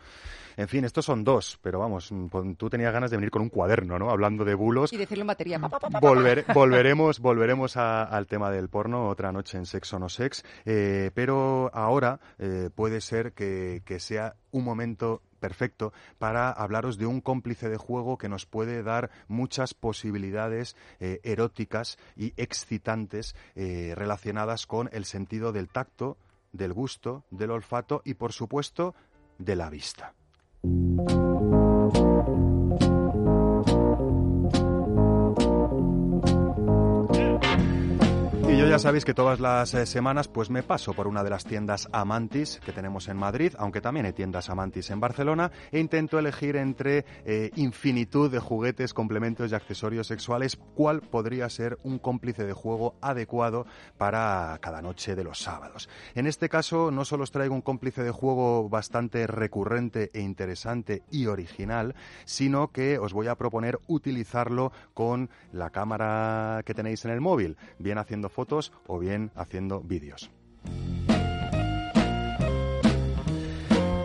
En fin, estos son dos, pero vamos, mm, tú tenías ganas de venir con un cuaderno, ¿no? Hablando de bulos. Y decirlo en batería. volveremos volveremos al tema del porno otra noche en Sexo No Sex, eh, pero ahora eh, puede ser que, sea un momento perfecto para hablaros de un cómplice de juego que nos puede dar muchas posibilidades eh, eróticas y excitantes relacionadas con el sentido del tacto, del gusto, del olfato y, por supuesto, de la vista. Thank you. Ya sabéis que todas las eh, semanas pues me paso por una de las tiendas Amantis que tenemos en Madrid, aunque también hay tiendas Amantis en Barcelona, e intento elegir entre eh, infinitud de juguetes, complementos y accesorios sexuales cuál podría ser un cómplice de juego adecuado para cada noche de los sábados. En este caso no solo os traigo un cómplice de juego bastante recurrente e interesante y original, sino que os voy a proponer utilizarlo con la cámara que tenéis en el móvil, bien haciendo fotos o bien haciendo vídeos.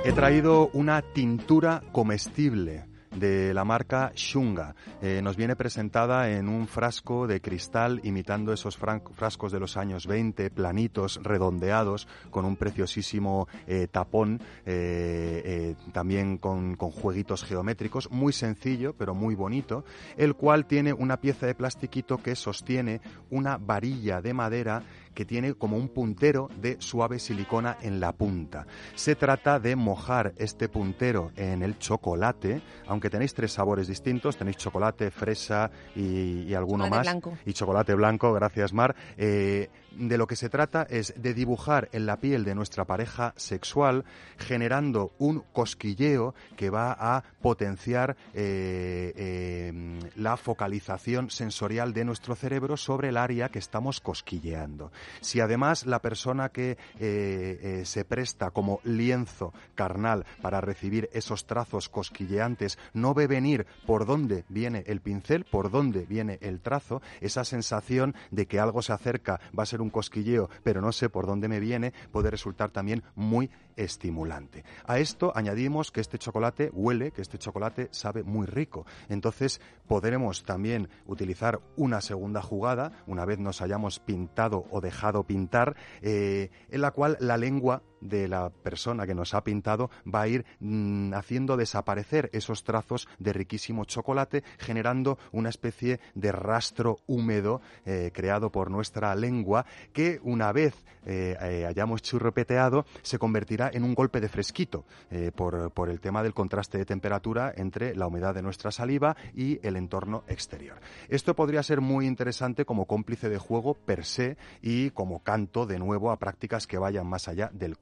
He traído una tintura comestible de la marca Shunga. Eh, nos viene presentada en un frasco de cristal imitando esos frascos de los años 20, planitos, redondeados, con un preciosísimo eh, tapón, eh, también con, con, jueguitos geométricos, muy sencillo pero muy bonito, el cual tiene una pieza de plastiquito que sostiene una varilla de madera que tiene como un puntero de suave silicona en la punta. Se trata de mojar este puntero en el chocolate, aunque tenéis tres sabores distintos, tenéis chocolate, fresa y, alguno más. Y chocolate blanco, gracias Mar. Eh, de lo que se trata es de dibujar en la piel de nuestra pareja sexual, generando un cosquilleo que va a potenciar eh, eh, la focalización sensorial de nuestro cerebro sobre el área que estamos cosquilleando. Si además la persona que eh, se presta como lienzo carnal para recibir esos trazos cosquilleantes no ve venir por dónde viene el pincel, por dónde viene el trazo, esa sensación de que algo se acerca va a ser un cosquilleo, pero no sé por dónde me viene, puede resultar también muy estimulante. A esto añadimos que este chocolate huele, que este chocolate sabe muy rico. Entonces podremos también utilizar una segunda jugada, una vez nos hayamos pintado o dejado pintar, eh, en la cual la lengua de la persona que nos ha pintado va a ir mm, haciendo desaparecer esos trazos de riquísimo chocolate, generando una especie de rastro húmedo eh, creado por nuestra lengua que una vez eh, hayamos churropeteado se convertirá en un golpe de fresquito por, por el tema del contraste de temperatura entre la humedad de nuestra saliva y el entorno exterior. Esto podría ser muy interesante como cómplice de juego per se y como canto de nuevo a prácticas que vayan más allá del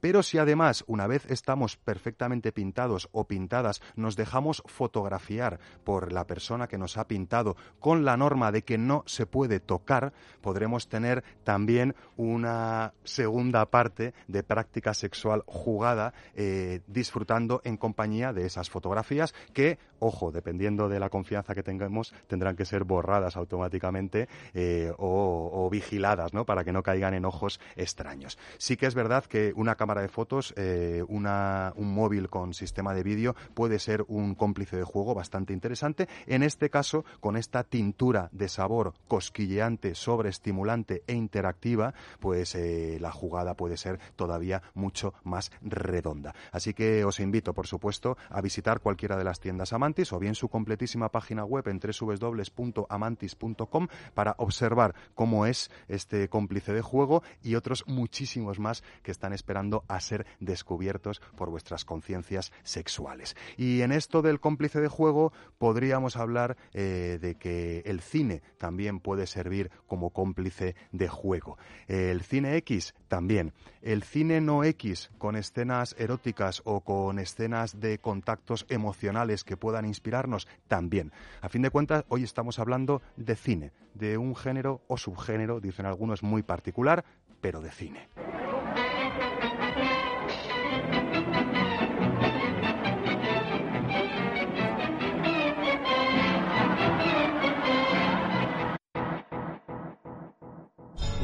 pero si además, una vez estamos perfectamente pintados o pintadas, nos dejamos fotografiar por la persona que nos ha pintado con la norma de que no se puede tocar, podremos tener también una segunda parte de práctica sexual jugada, eh, disfrutando en compañía de esas fotografías que, ojo, dependiendo de la confianza que tengamos, tendrán que ser borradas automáticamente eh, o, vigiladas, ¿no? Para que no caigan en ojos extraños. Sí que es verdad que una cámara de fotos, eh, un móvil con sistema de vídeo puede ser un cómplice de juego bastante interesante. En este caso, con esta tintura de sabor cosquilleante, sobreestimulante e interactiva, pues la jugada puede ser todavía mucho más redonda. Así que os invito, por supuesto, a visitar cualquiera de las tiendas Amantis o bien su completísima página web en www.amantis.com para observar cómo es este cómplice de juego y otros muchísimos más que están esperando a ser descubiertos por vuestras conciencias sexuales. Y en esto del cómplice de juego podríamos hablar eh, de que el cine también puede servir como cómplice de juego. El cine X también. El cine no X con escenas eróticas o con escenas de contactos emocionales que puedan inspirarnos también. A fin de cuentas, hoy estamos hablando de cine, de un género o subgénero, dicen algunos, muy particular, pero de cine.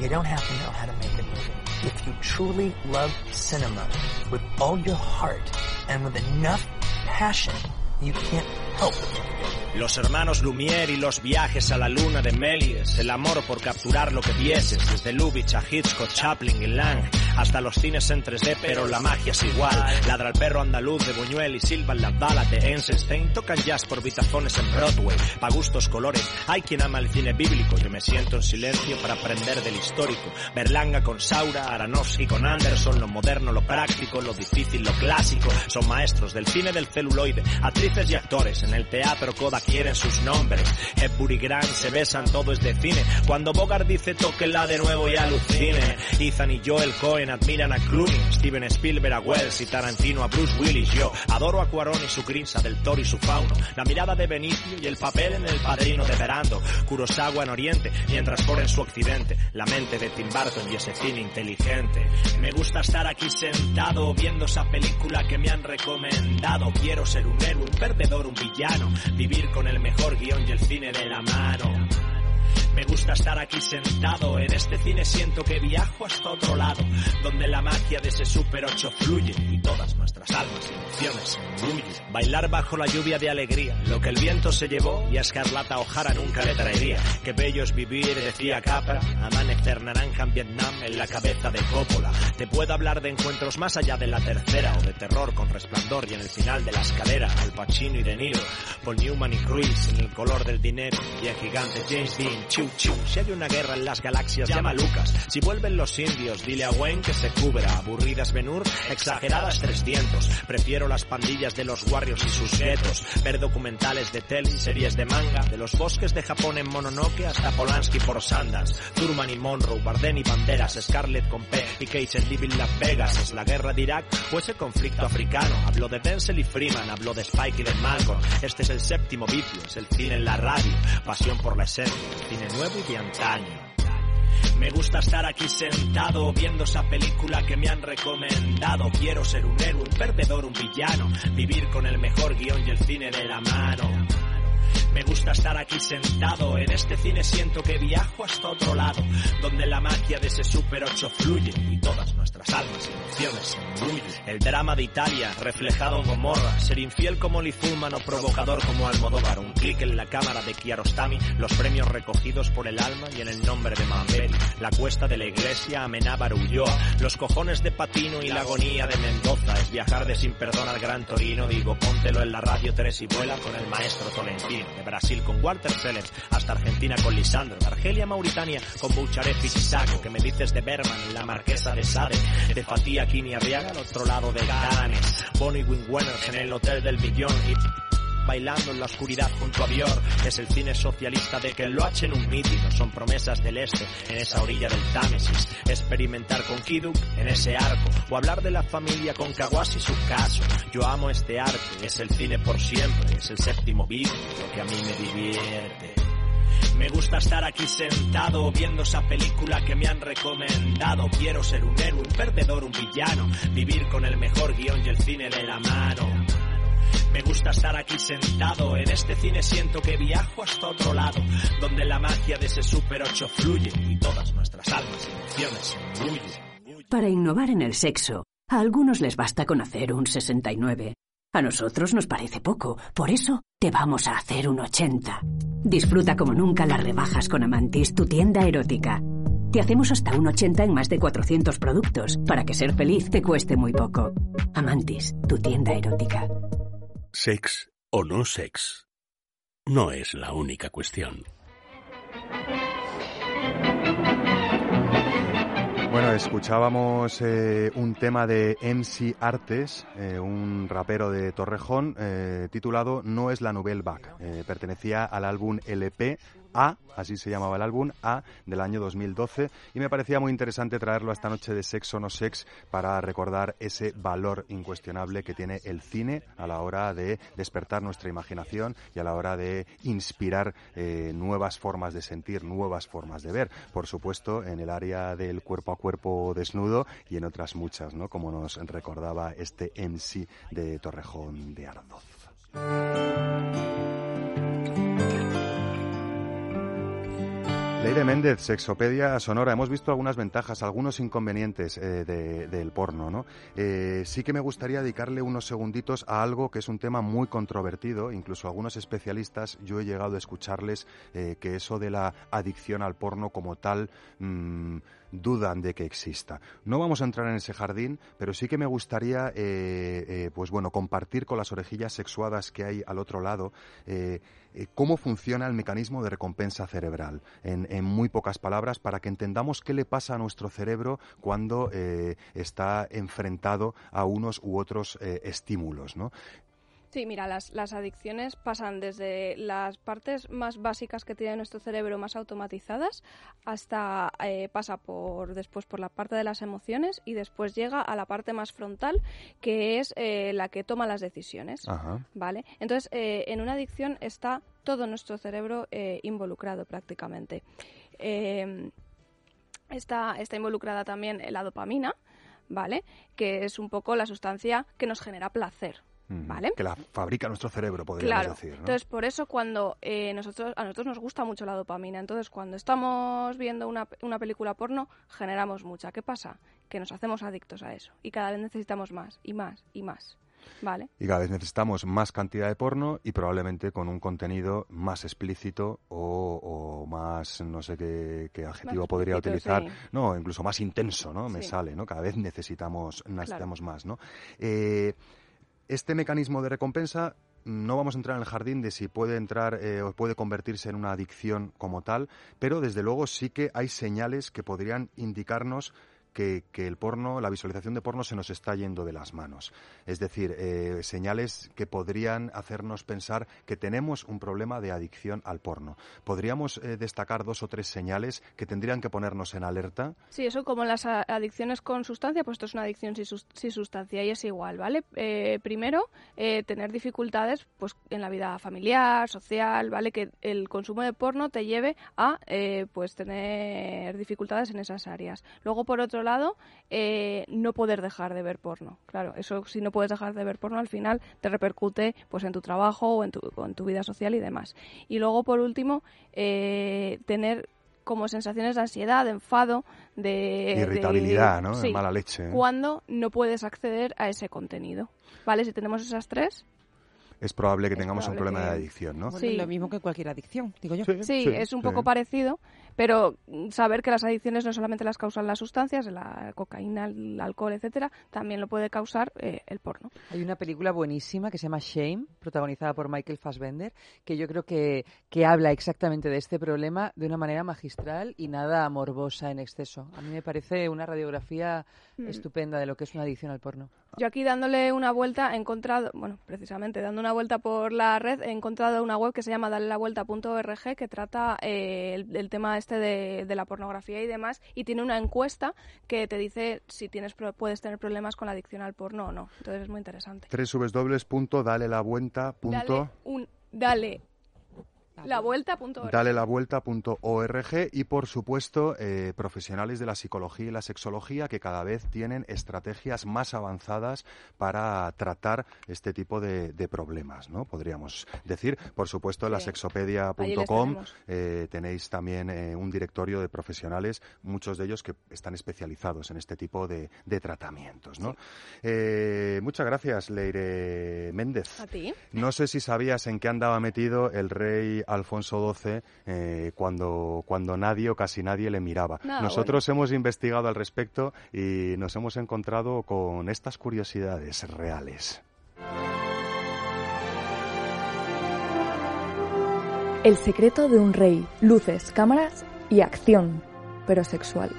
You don't have to know how to make. If you truly love cinema with all your heart and with enough passion, you can't help los hermanos Lumière y los viajes a la luna de Méliès, el amor por capturar lo que vieses, desde Lubitsch a Hitchcock, Chaplin y Lang, hasta los cines en 3D, pero la magia es igual. Ladra el perro andaluz de Buñuel y silban las balas de Einstein, tocan jazz por vitazones en Broadway, pa' gustos colores. Hay quien ama el cine bíblico, yo me siento en silencio para aprender del histórico. Berlanga con Saura, Aronofsky con Anderson, lo moderno, lo práctico, lo difícil, lo clásico. Son maestros del cine del celuloide, actrices y actores en el teatro Coda adquieren sus nombres. Hepburn y Grant se besan, todo es de cine. Cuando Bogart dice la de nuevo y alucine. Ethan y Joel Cohen admiran a Clooney, Steven Spielberg a Wells y Tarantino a Bruce Willis. Yo adoro a Cuarón y su grisa del toro y su fauno. La mirada de Benicio y el papel en el padrino de Verando. Kurosawa en Oriente, mientras por en su occidente. La mente de Tim Burton y ese cine inteligente. Me gusta estar aquí sentado viendo esa película que me han recomendado. Quiero ser un héroe, un perdedor, un villano. Vivir con el mejor guion y el cine de la mano. Me gusta estar aquí sentado, en este cine siento que viajo hasta otro lado, donde la magia de ese Super 8 fluye y todas nuestras almas y emociones se influyen. Bailar bajo la lluvia de alegría, lo que el viento se llevó y a Escarlata O'Hara nunca le traería. Qué bello es vivir, decía Capra, amanecer naranja en Vietnam en la cabeza de Coppola. Te puedo hablar de encuentros más allá de la tercera o de terror con resplandor y en el final de la escalera, Al Pacino y De Niro, Paul Newman y Cruz en el color del dinero y el gigante James Dean, si hay una guerra en las galaxias, llama Lucas. Si vuelven los indios, dile a Wayne que se cubra. Aburridas Benur, exageradas 300. Prefiero las pandillas de los Warriors y sus guetos. Ver documentales de tele series de manga. De los bosques de Japón en Mononoke hasta Polanski por Sanders. Thurman y Monroe, Barden y Banderas, Scarlett con P y Cage en Living Las Vegas. ¿Es la guerra de Irak o ese conflicto africano? Hablo de Denzel y Freeman, hablo de Spike y de Malcolm. Este es el séptimo vicio, es el cine en la radio. Pasión por la esencia, cine nuevo y de antaño. Me gusta estar aquí sentado viendo esa película que me han recomendado. Quiero ser un héroe, un perdedor, un villano. Vivir con el mejor guion y el cine de la mano. Me gusta estar aquí sentado, en este cine siento que viajo hasta otro lado, donde la magia de ese Super 8 fluye y todas nuestras almas y emociones se El drama de Italia, reflejado en Gomorra, ser infiel como Lizulman o provocador como Almodóvar, un clic en la cámara de Kiarostami, los premios recogidos por el alma y en el nombre de Mambel, la cuesta de la iglesia, Amenábar Ulloa, los cojones de Patino y la agonía de Mendoza, es viajar de sin perdón al Gran Torino, digo póntelo en la radio 3 y vuela con el maestro Tolentino Brasil con Walter Sellers hasta Argentina con Lisandro, Argelia Mauritania con Boucharef y Sisaco, que me dices de Berman, la Marquesa de Sade, de Fatih Kini Arriaga al otro lado de Cannes, Bonnie Wingwenner en el Hotel del Millón y bailando en la oscuridad junto a Bior. Es el cine socialista de que lo en un mítico. Son promesas del este en esa orilla del Támesis. Experimentar con Kiduk en ese arco. O hablar de la familia con Kawasi y su caso. Yo amo este arte. Es el cine por siempre. Es el séptimo vídeo lo que a mí me divierte. Me gusta estar aquí sentado viendo esa película que me han recomendado. Quiero ser un héroe, un perdedor, un villano. Vivir con el mejor guion y el cine de la mano. Me gusta estar aquí sentado, en este cine siento que viajo hasta otro lado, donde la magia de ese Super 8 fluye y todas nuestras almas y emociones se Para innovar en el sexo, a algunos les basta conocer un 69. A nosotros nos parece poco, por eso te vamos a hacer un 80. Disfruta como nunca las rebajas con Amantis, tu tienda erótica. Te hacemos hasta un 80 en más de 400 productos, para que ser feliz te cueste muy poco. Amantis, tu tienda erótica. Sex o no sex no es la única cuestión. Bueno, escuchábamos eh, un tema de MC Artes, eh, un rapero de Torrejón, eh, titulado No es la Nouvelle Back. pertenecía al álbum LP a, así se llamaba el álbum, A, del año 2012, y me parecía muy interesante traerlo a esta noche de Sexo No Sex para recordar ese valor incuestionable que tiene el cine a la hora de despertar nuestra imaginación y a la hora de inspirar eh, nuevas formas de sentir, nuevas formas de ver. Por supuesto, en el área del cuerpo a cuerpo desnudo y en otras muchas, ¿no? Como nos recordaba este MC de Torrejón de Ardoz. Leire Méndez, Sexopedia Sonora. Hemos visto algunas ventajas, algunos inconvenientes eh, del porno, ¿no? Eh, sí que me gustaría dedicarle unos segunditos a algo que es un tema muy controvertido. Incluso algunos especialistas, yo he llegado a escucharles eh, que eso de la adicción al porno como tal mm, dudan de que exista. No vamos a entrar en ese jardín, pero sí que me gustaría, pues bueno, compartir con las orejillas sexuadas que hay al otro lado eh, cómo funciona el mecanismo de recompensa cerebral, en, muy pocas palabras, para que entendamos qué le pasa a nuestro cerebro cuando eh, está enfrentado a unos u otros eh, estímulos. Sí, mira, las, las adicciones pasan desde las partes más básicas que tiene nuestro cerebro, más automatizadas, hasta eh, pasa por después por la parte de las emociones y después llega a la parte más frontal, que es eh, la que toma las decisiones. ¿Vale? Entonces, eh, en una adicción está todo nuestro cerebro involucrado prácticamente. está, está involucrada también la dopamina, ¿vale? Que es un poco la sustancia que nos genera placer, ¿Vale? Que la fabrica nuestro cerebro, podríamos decir. Entonces, por eso cuando eh, nosotros, a nosotros nos gusta mucho la dopamina, entonces cuando estamos viendo una, una película porno, generamos mucha. ¿Qué pasa? Que nos hacemos adictos a eso y cada vez necesitamos más y más y más. ¿Vale? Y cada vez necesitamos más cantidad de porno y probablemente con un contenido más explícito o, más, no sé qué, adjetivo podría utilizar, no, incluso más intenso, ¿no? Me sale, ¿no? Cada vez necesitamos, necesitamos más, ¿no? Eh, este mecanismo de recompensa no vamos a entrar en el jardín de si puede entrar eh, o puede convertirse en una adicción como tal, pero desde luego sí que hay señales que podrían indicarnos que, el porno, la visualización de porno se nos está yendo de las manos. Es decir, eh, señales que podrían hacernos pensar que tenemos un problema de adicción al porno. ¿Podríamos eh, destacar dos o tres señales que tendrían que ponernos en alerta? Sí, eso como las adicciones con sustancia, pues esto es una adicción sin, sustancia y es igual, ¿vale? Eh, primero, tener dificultades pues en la vida familiar, social, ¿vale? Que el consumo de porno te lleve a pues tener dificultades en esas áreas. Luego, por otro lado, eh, no poder dejar de ver porno. Claro, eso si no puedes dejar de ver porno, al final te repercute pues en tu trabajo o en tu, en tu vida social y demás. Y luego, por último, eh, tener como sensaciones de ansiedad, de enfado, de... Irritabilidad, ¿no? de mala leche. ¿eh? Cuando no puedes acceder a ese contenido. ¿Vale? Si tenemos esas tres, es probable que tengamos un problema de adicción, ¿no? sí. lo mismo que cualquier adicción, digo yo. Sí, es un poco parecido, pero saber que las adicciones no solamente las causan las sustancias, la cocaína, el alcohol, etcétera, también lo puede causar eh, el porno. Hay una película buenísima que se llama Shame, protagonizada por Michael Fassbender, que yo creo que, que habla exactamente de este problema de una manera magistral y nada morbosa en exceso. A mí me parece una radiografía mm. estupenda de lo que es una adicción al porno. Yo aquí dándole una vuelta he encontrado, bueno, precisamente dando una vuelta por la red, he encontrado una web que se llama dalelavuelta.org que trata eh, el, tema este de, la pornografía y demás y tiene una encuesta que te dice si tienes puedes tener problemas con la adicción al porno o no. Entonces es muy interesante. www.dalelavuelta. Dale, un, dale Lavuelta.org. Dale la vuelta.org y por supuesto eh, profesionales de la psicología y la sexología que cada vez tienen estrategias más avanzadas para tratar este tipo de, problemas, ¿no? Podríamos decir. Por supuesto, en la sexopedia.com eh, tenéis también eh, un directorio de profesionales, muchos de ellos que están especializados en este tipo de, tratamientos, ¿no? muchas gracias, Leire Méndez. A ti. No sé si sabías en qué andaba metido el rey Alfonso XII eh, cuando, cuando nadie o casi nadie le miraba. Nosotros hemos investigado al respecto y nos hemos encontrado con estas curiosidades reales. El secreto de un rey, luces, cámaras y acción, pero sexual.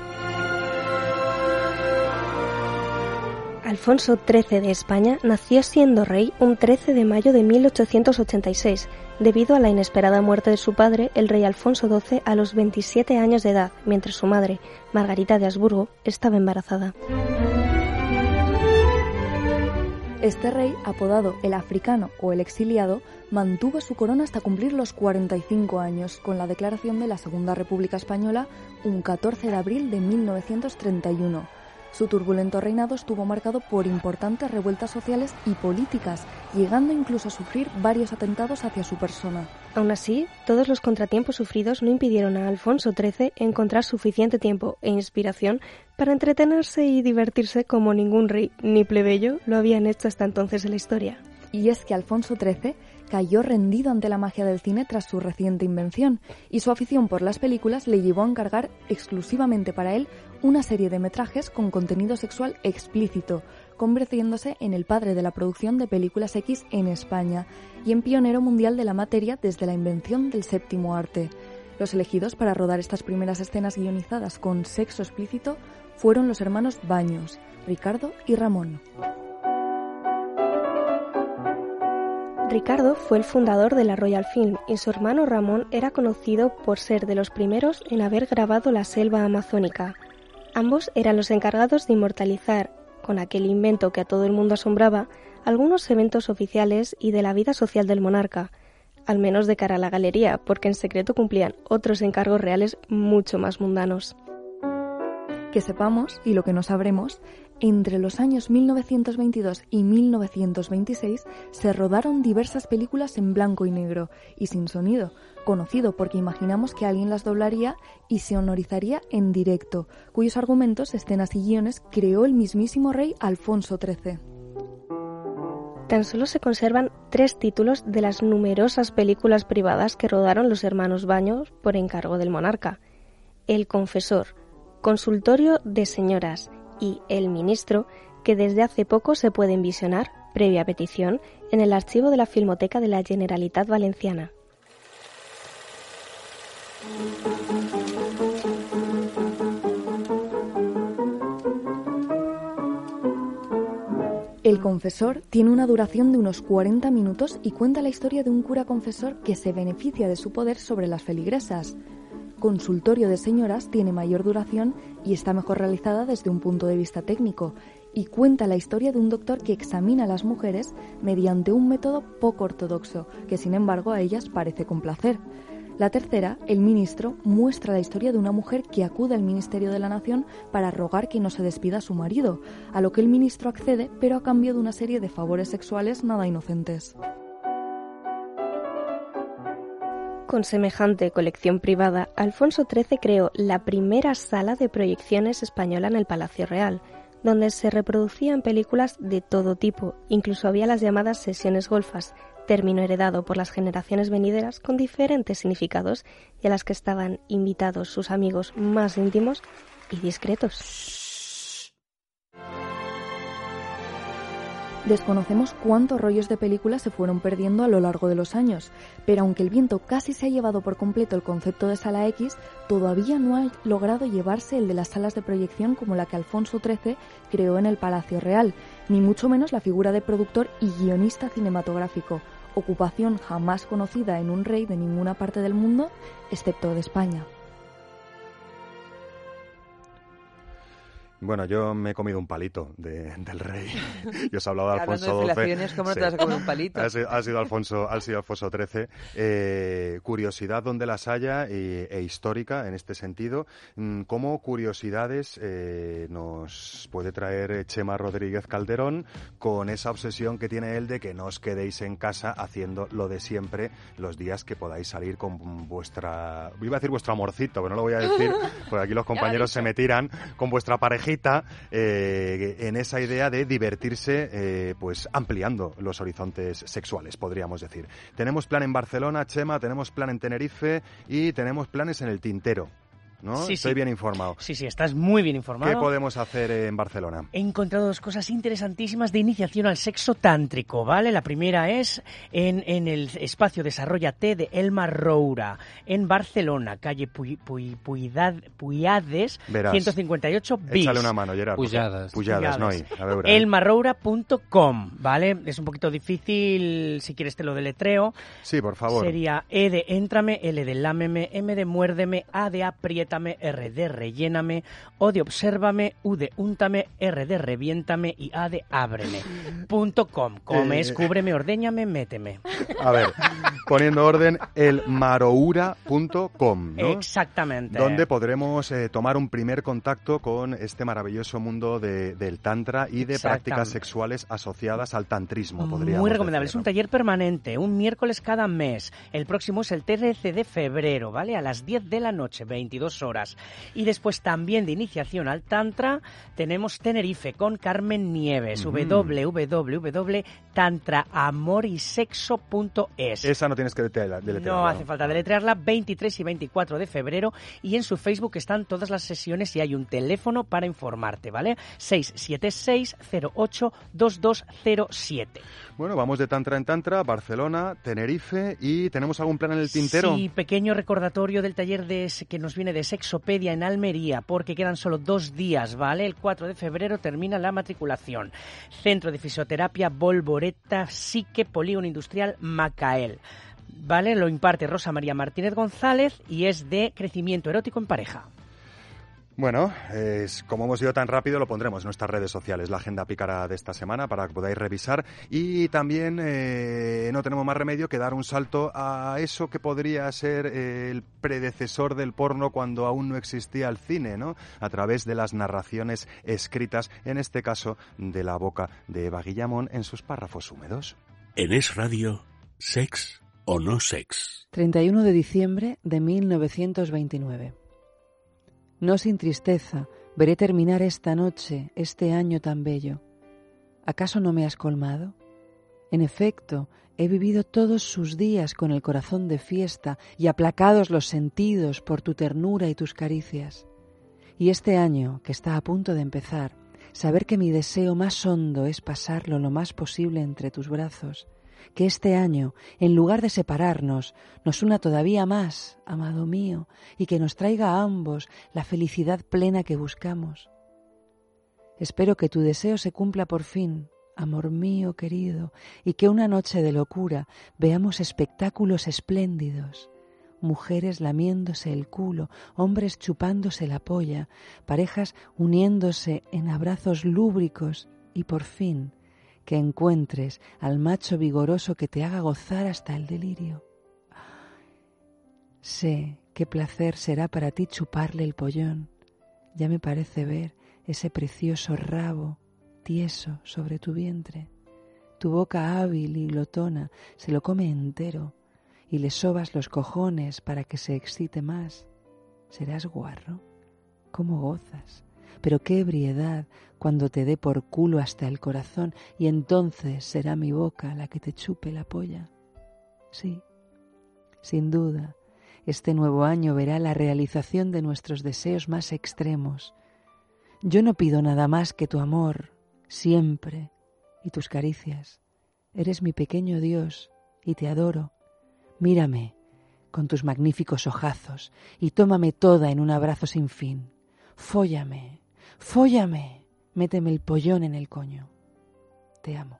Alfonso XIII de España nació siendo rey un 13 de mayo de 1886, debido a la inesperada muerte de su padre, el rey Alfonso XII, a los 27 años de edad, mientras su madre, Margarita de Habsburgo, estaba embarazada. Este rey, apodado el africano o el exiliado, mantuvo su corona hasta cumplir los 45 años, con la declaración de la Segunda República Española un 14 de abril de 1931 su turbulento reinado estuvo marcado por importantes revueltas sociales y políticas, llegando incluso a sufrir varios atentados hacia su persona. Aún así, todos los contratiempos sufridos no impidieron a Alfonso XIII encontrar suficiente tiempo e inspiración para entretenerse y divertirse como ningún rey ni plebeyo lo habían hecho hasta entonces en la historia. Y es que Alfonso XIII cayó rendido ante la magia del cine tras su reciente invención, y su afición por las películas le llevó a encargar exclusivamente para él una serie de metrajes con contenido sexual explícito, convirtiéndose en el padre de la producción de películas X en España y en pionero mundial de la materia desde la invención del séptimo arte. Los elegidos para rodar estas primeras escenas guionizadas con sexo explícito fueron los hermanos Baños, Ricardo y Ramón. Ricardo fue el fundador de la Royal Film y su hermano Ramón era conocido por ser de los primeros en haber grabado la selva amazónica. Ambos eran los encargados de inmortalizar, con aquel invento que a todo el mundo asombraba, algunos eventos oficiales y de la vida social del monarca, al menos de cara a la galería, porque en secreto cumplían otros encargos reales mucho más mundanos. Que sepamos, y lo que no sabremos, entre los años 1922 y 1926 se rodaron diversas películas en blanco y negro y sin sonido, conocido porque imaginamos que alguien las doblaría y se honorizaría en directo, cuyos argumentos, escenas y guiones creó el mismísimo rey Alfonso XIII. Tan solo se conservan tres títulos de las numerosas películas privadas que rodaron los hermanos Baños por encargo del monarca. El Confesor, Consultorio de Señoras y El Ministro, que desde hace poco se pueden visionar, previa petición, en el archivo de la Filmoteca de la Generalitat Valenciana. El confesor tiene una duración de unos 40 minutos y cuenta la historia de un cura confesor que se beneficia de su poder sobre las feligresas. Consultorio de Señoras tiene mayor duración y está mejor realizada desde un punto de vista técnico y cuenta la historia de un doctor que examina a las mujeres mediante un método poco ortodoxo, que sin embargo a ellas parece complacer. La tercera, el ministro, muestra la historia de una mujer que acude al Ministerio de la Nación para rogar que no se despida a su marido, a lo que el ministro accede, pero a cambio de una serie de favores sexuales nada inocentes. Con semejante colección privada, Alfonso XIII creó la primera sala de proyecciones española en el Palacio Real, donde se reproducían películas de todo tipo, incluso había las llamadas sesiones golfas, término heredado por las generaciones venideras con diferentes significados y a las que estaban invitados sus amigos más íntimos y discretos. Desconocemos cuántos rollos de películas se fueron perdiendo a lo largo de los años, pero aunque el viento casi se ha llevado por completo el concepto de sala X, todavía no ha logrado llevarse el de las salas de proyección como la que Alfonso XIII creó en el Palacio Real, ni mucho menos la figura de productor y guionista cinematográfico, ocupación jamás conocida en un rey de ninguna parte del mundo, excepto de España. Bueno, yo me he comido un palito de, del rey. <laughs> Yo os he hablado de Alfonso XII. ¿Cómo no te vas a comer un palito? Ha sido, Alfonso, ha sido Alfonso XIII. Eh, curiosidad donde las haya e histórica en este sentido. Mm, ¿Cómo curiosidades eh, nos puede traer Chema Rodríguez Calderón con esa obsesión que tiene él de que no os quedéis en casa haciendo lo de siempre los días que podáis salir con vuestra... Iba a decir vuestro amorcito, pero no lo voy a decir, <laughs> porque aquí los compañeros se me tiran con vuestra eh, en esa idea de divertirse, eh, pues ampliando los horizontes sexuales, podríamos decir. Tenemos plan en Barcelona, Chema, tenemos plan en Tenerife y tenemos planes en el Tintero. ¿No? Sí, Estoy bien informado. Sí, sí, estás muy bien informado. ¿Qué podemos hacer en Barcelona? He encontrado dos cosas interesantísimas de iniciación al sexo tántrico, ¿vale? La primera es en, en el espacio Desarrollate de Elma Roura, en Barcelona, calle Puyades, 158 bis. Échale una mano, Gerard. Puyadas. Puyadas, no hay. Elmarroura.com, ¿vale? Es un poquito difícil, si quieres te lo deletreo. Sí, por favor. Sería E de Éntrame, L de Lámeme, M de Muérdeme, A de Aprieta R de relléname, O de obsérvame, U de úntame, R de reviéntame y A de ábreme. Punto com. Comes, Eh. cúbreme, ordeñame, méteme. A ver, poniendo orden, el maroura.com, ¿no? Exactamente. Donde podremos eh, tomar un primer contacto con este maravilloso mundo de- del tantra y de prácticas sexuales asociadas al tantrismo, Muy recomendable. Es un taller permanente, un miércoles cada mes. El próximo es el 13 de febrero, ¿vale? A las 10 de la noche, 22 horas. Y después también de iniciación al Tantra tenemos Tenerife con Carmen Nieves, Ujú. www.tantraamorisexo.es. Esa no tienes que dele- deletrearla. No hace falta deletrearla, 23 y 24 de febrero y en su Facebook están todas las sesiones y hay un teléfono para informarte, ¿vale? 676-08-2207. Bueno, vamos de tantra en tantra, Barcelona, Tenerife y ¿tenemos algún plan en el tintero? Sí, pequeño recordatorio del taller de, que nos viene de Sexopedia en Almería, porque quedan solo dos días, ¿vale? El 4 de febrero termina la matriculación. Centro de Fisioterapia Volvoreta Psique Polígono Industrial Macael. ¿Vale? Lo imparte Rosa María Martínez González y es de crecimiento erótico en pareja. Bueno, como hemos ido tan rápido, lo pondremos en nuestras redes sociales, la agenda pícara de esta semana, para que podáis revisar. Y también eh, no tenemos más remedio que dar un salto a eso que podría ser eh, el predecesor del porno cuando aún no existía el cine, ¿no? A través de las narraciones escritas, en este caso de la boca de Eva Guillamón en sus párrafos húmedos. En Es Radio, Sex o no sex. 31 de diciembre de 1929. No sin tristeza veré terminar esta noche, este año tan bello. ¿Acaso no me has colmado? En efecto, he vivido todos sus días con el corazón de fiesta y aplacados los sentidos por tu ternura y tus caricias. Y este año, que está a punto de empezar, saber que mi deseo más hondo es pasarlo lo más posible entre tus brazos, que este año, en lugar de separarnos, nos una todavía más, amado mío, y que nos traiga a ambos la felicidad plena que buscamos. Espero que tu deseo se cumpla por fin, amor mío querido, y que una noche de locura veamos espectáculos espléndidos, mujeres lamiéndose el culo, hombres chupándose la polla, parejas uniéndose en abrazos lúbricos y por fin que encuentres al macho vigoroso que te haga gozar hasta el delirio. Sé qué placer será para ti chuparle el pollón. Ya me parece ver ese precioso rabo tieso sobre tu vientre. Tu boca hábil y glotona se lo come entero y le sobas los cojones para que se excite más. ¿Serás guarro? ¿Cómo gozas? Pero qué ebriedad cuando te dé por culo hasta el corazón y entonces será mi boca la que te chupe la polla. Sí, sin duda, este nuevo año verá la realización de nuestros deseos más extremos. Yo no pido nada más que tu amor, siempre, y tus caricias. Eres mi pequeño Dios y te adoro. Mírame con tus magníficos ojazos y tómame toda en un abrazo sin fin. Fóllame, Fóllame, méteme el pollón en el coño. Te amo.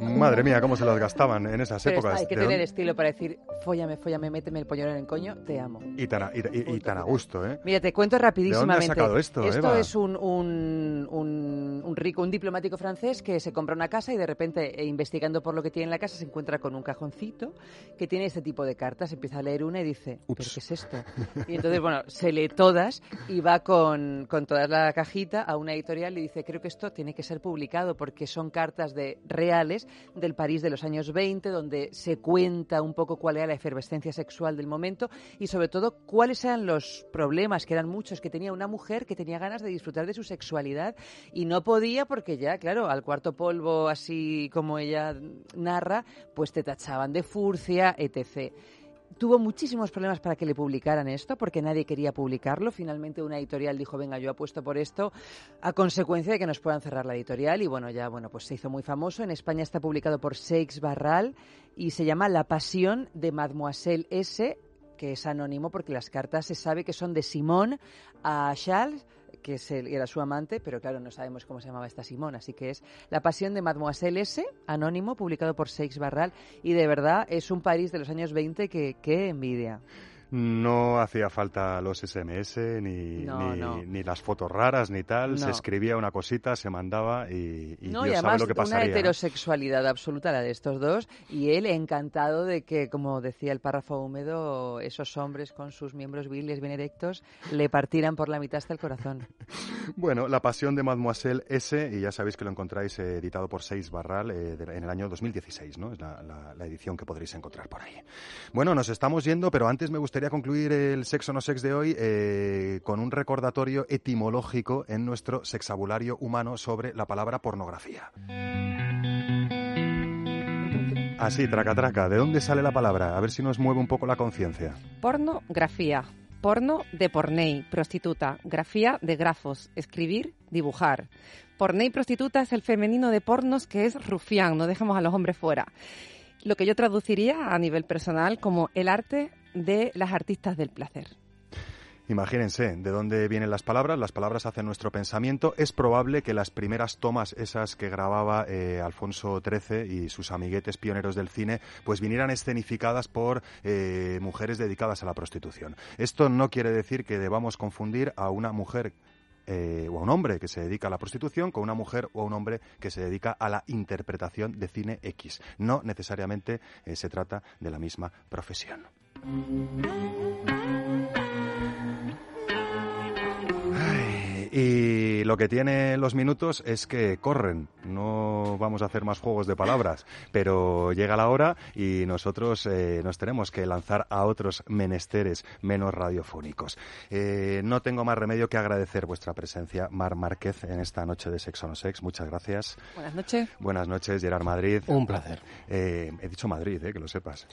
Madre mía, cómo se las gastaban en esas épocas. hay que tener estilo para decir, fóllame, fóllame, méteme el pollón en el coño, te amo. Y tan a, y, tan a gusto, ¿eh? Mira, te cuento rapidísimamente. ¿De dónde has sacado esto, Esto es un, un, un, rico, un diplomático francés que se compra una casa y de repente, eh, investigando por lo que tiene en la casa, se encuentra con un cajoncito que tiene este tipo de cartas. Empieza a leer una y dice, ¿pero qué es esto? Y entonces, bueno, se lee todas y va con, con toda la cajita a una editorial y dice, creo que esto tiene que ser publicado porque son cartas de reales del París de los años 20, donde se cuenta un poco cuál era la efervescencia sexual del momento y sobre todo cuáles eran los problemas, que eran muchos, que tenía una mujer que tenía ganas de disfrutar de su sexualidad y no podía porque ya, claro, al cuarto polvo, así como ella narra, pues te tachaban de furcia, etc tuvo muchísimos problemas para que le publicaran esto, porque nadie quería publicarlo. Finalmente una editorial dijo, venga, yo apuesto por esto, a consecuencia de que nos puedan cerrar la editorial. Y bueno, ya bueno, pues se hizo muy famoso. En España está publicado por Seix Barral y se llama La pasión de Mademoiselle S, que es anónimo porque las cartas se sabe que son de Simón a Charles que era su amante, pero claro, no sabemos cómo se llamaba esta Simón, así que es La pasión de Mademoiselle S, anónimo, publicado por Seix Barral, y de verdad es un París de los años 20 que, que envidia. No hacía falta los SMS, ni, ni, las fotos raras, ni tal. Se escribía una cosita, se mandaba y, y Dios sabe lo que pasaría. una heterosexualidad absoluta la de estos dos. Y él encantado de que, como decía el párrafo húmedo, esos hombres con sus miembros viriles bien erectos le partieran por la mitad hasta el corazón. <laughs> bueno, La pasión de Mademoiselle S, y ya sabéis que lo encontráis eh, editado por Seis Barral eh, en el año 2016, ¿no? Es la, la edición que podréis encontrar por ahí. Bueno, nos estamos yendo, pero antes me gustaría concluir el sexo no sex de hoy eh, con un recordatorio etimológico en nuestro sexabulario humano sobre la palabra pornografía. Así, traca traca, ¿de dónde sale la palabra? A ver si nos mueve un poco la conciencia. Pornografía. Porno de pornei, prostituta. Grafía de grafos, escribir, dibujar. Pornei prostituta es el femenino de pornos que es rufián, no dejamos a los hombres fuera. Lo que yo traduciría a nivel personal como el arte de las artistas del placer. Imagínense de dónde vienen las palabras, las palabras hacen nuestro pensamiento. Es probable que las primeras tomas, esas que grababa eh, Alfonso XIII y sus amiguetes pioneros del cine, pues vinieran escenificadas por eh, mujeres dedicadas a la prostitución. Esto no quiere decir que debamos confundir a una mujer eh, o a un hombre que se dedica a la prostitución con una mujer o a un hombre que se dedica a la interpretación de cine X. No necesariamente se trata de la misma profesión. Y lo que tiene los minutos es que corren. No vamos a hacer más juegos de palabras, pero llega la hora y nosotros eh, nos tenemos que lanzar a otros menesteres menos radiofónicos. Eh, no tengo más remedio que agradecer vuestra presencia, Mar Márquez, en esta noche de Sexo No Sex. Muchas gracias. Buenas noches. Buenas noches, Gerard Madrid. Un placer. Eh, he dicho Madrid, que lo sepas.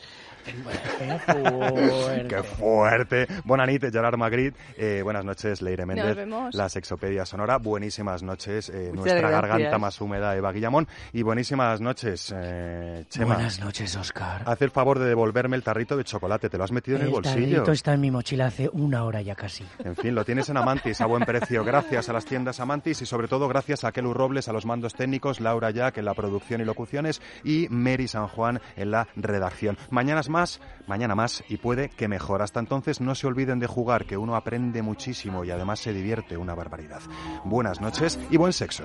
Qué fuerte. <laughs> Qué fuerte. Buenas noches, Gerard Madrid. buenas noches, Leire Méndez. La Sonora. Buenísimas noches, eh, nuestra garganta más húmeda, Eva Guillamón. Y buenísimas noches, eh, Chema. Buenas noches, Oscar. Haz el favor de devolverme el tarrito de chocolate. ¿Te lo has metido en el bolsillo? El tarrito está en mi mochila hace una hora ya casi. En fin, lo tienes en Amantis a buen precio. Gracias a las tiendas Amantis y sobre todo gracias a Kelu Robles a los mandos técnicos, Laura Jack en la producción y locuciones y Mary San Juan en la redacción. Mañana es más, mañana más y puede que mejor. Hasta entonces no se olviden de jugar, que uno aprende muchísimo y además se divierte una Buenas noches y buen sexo.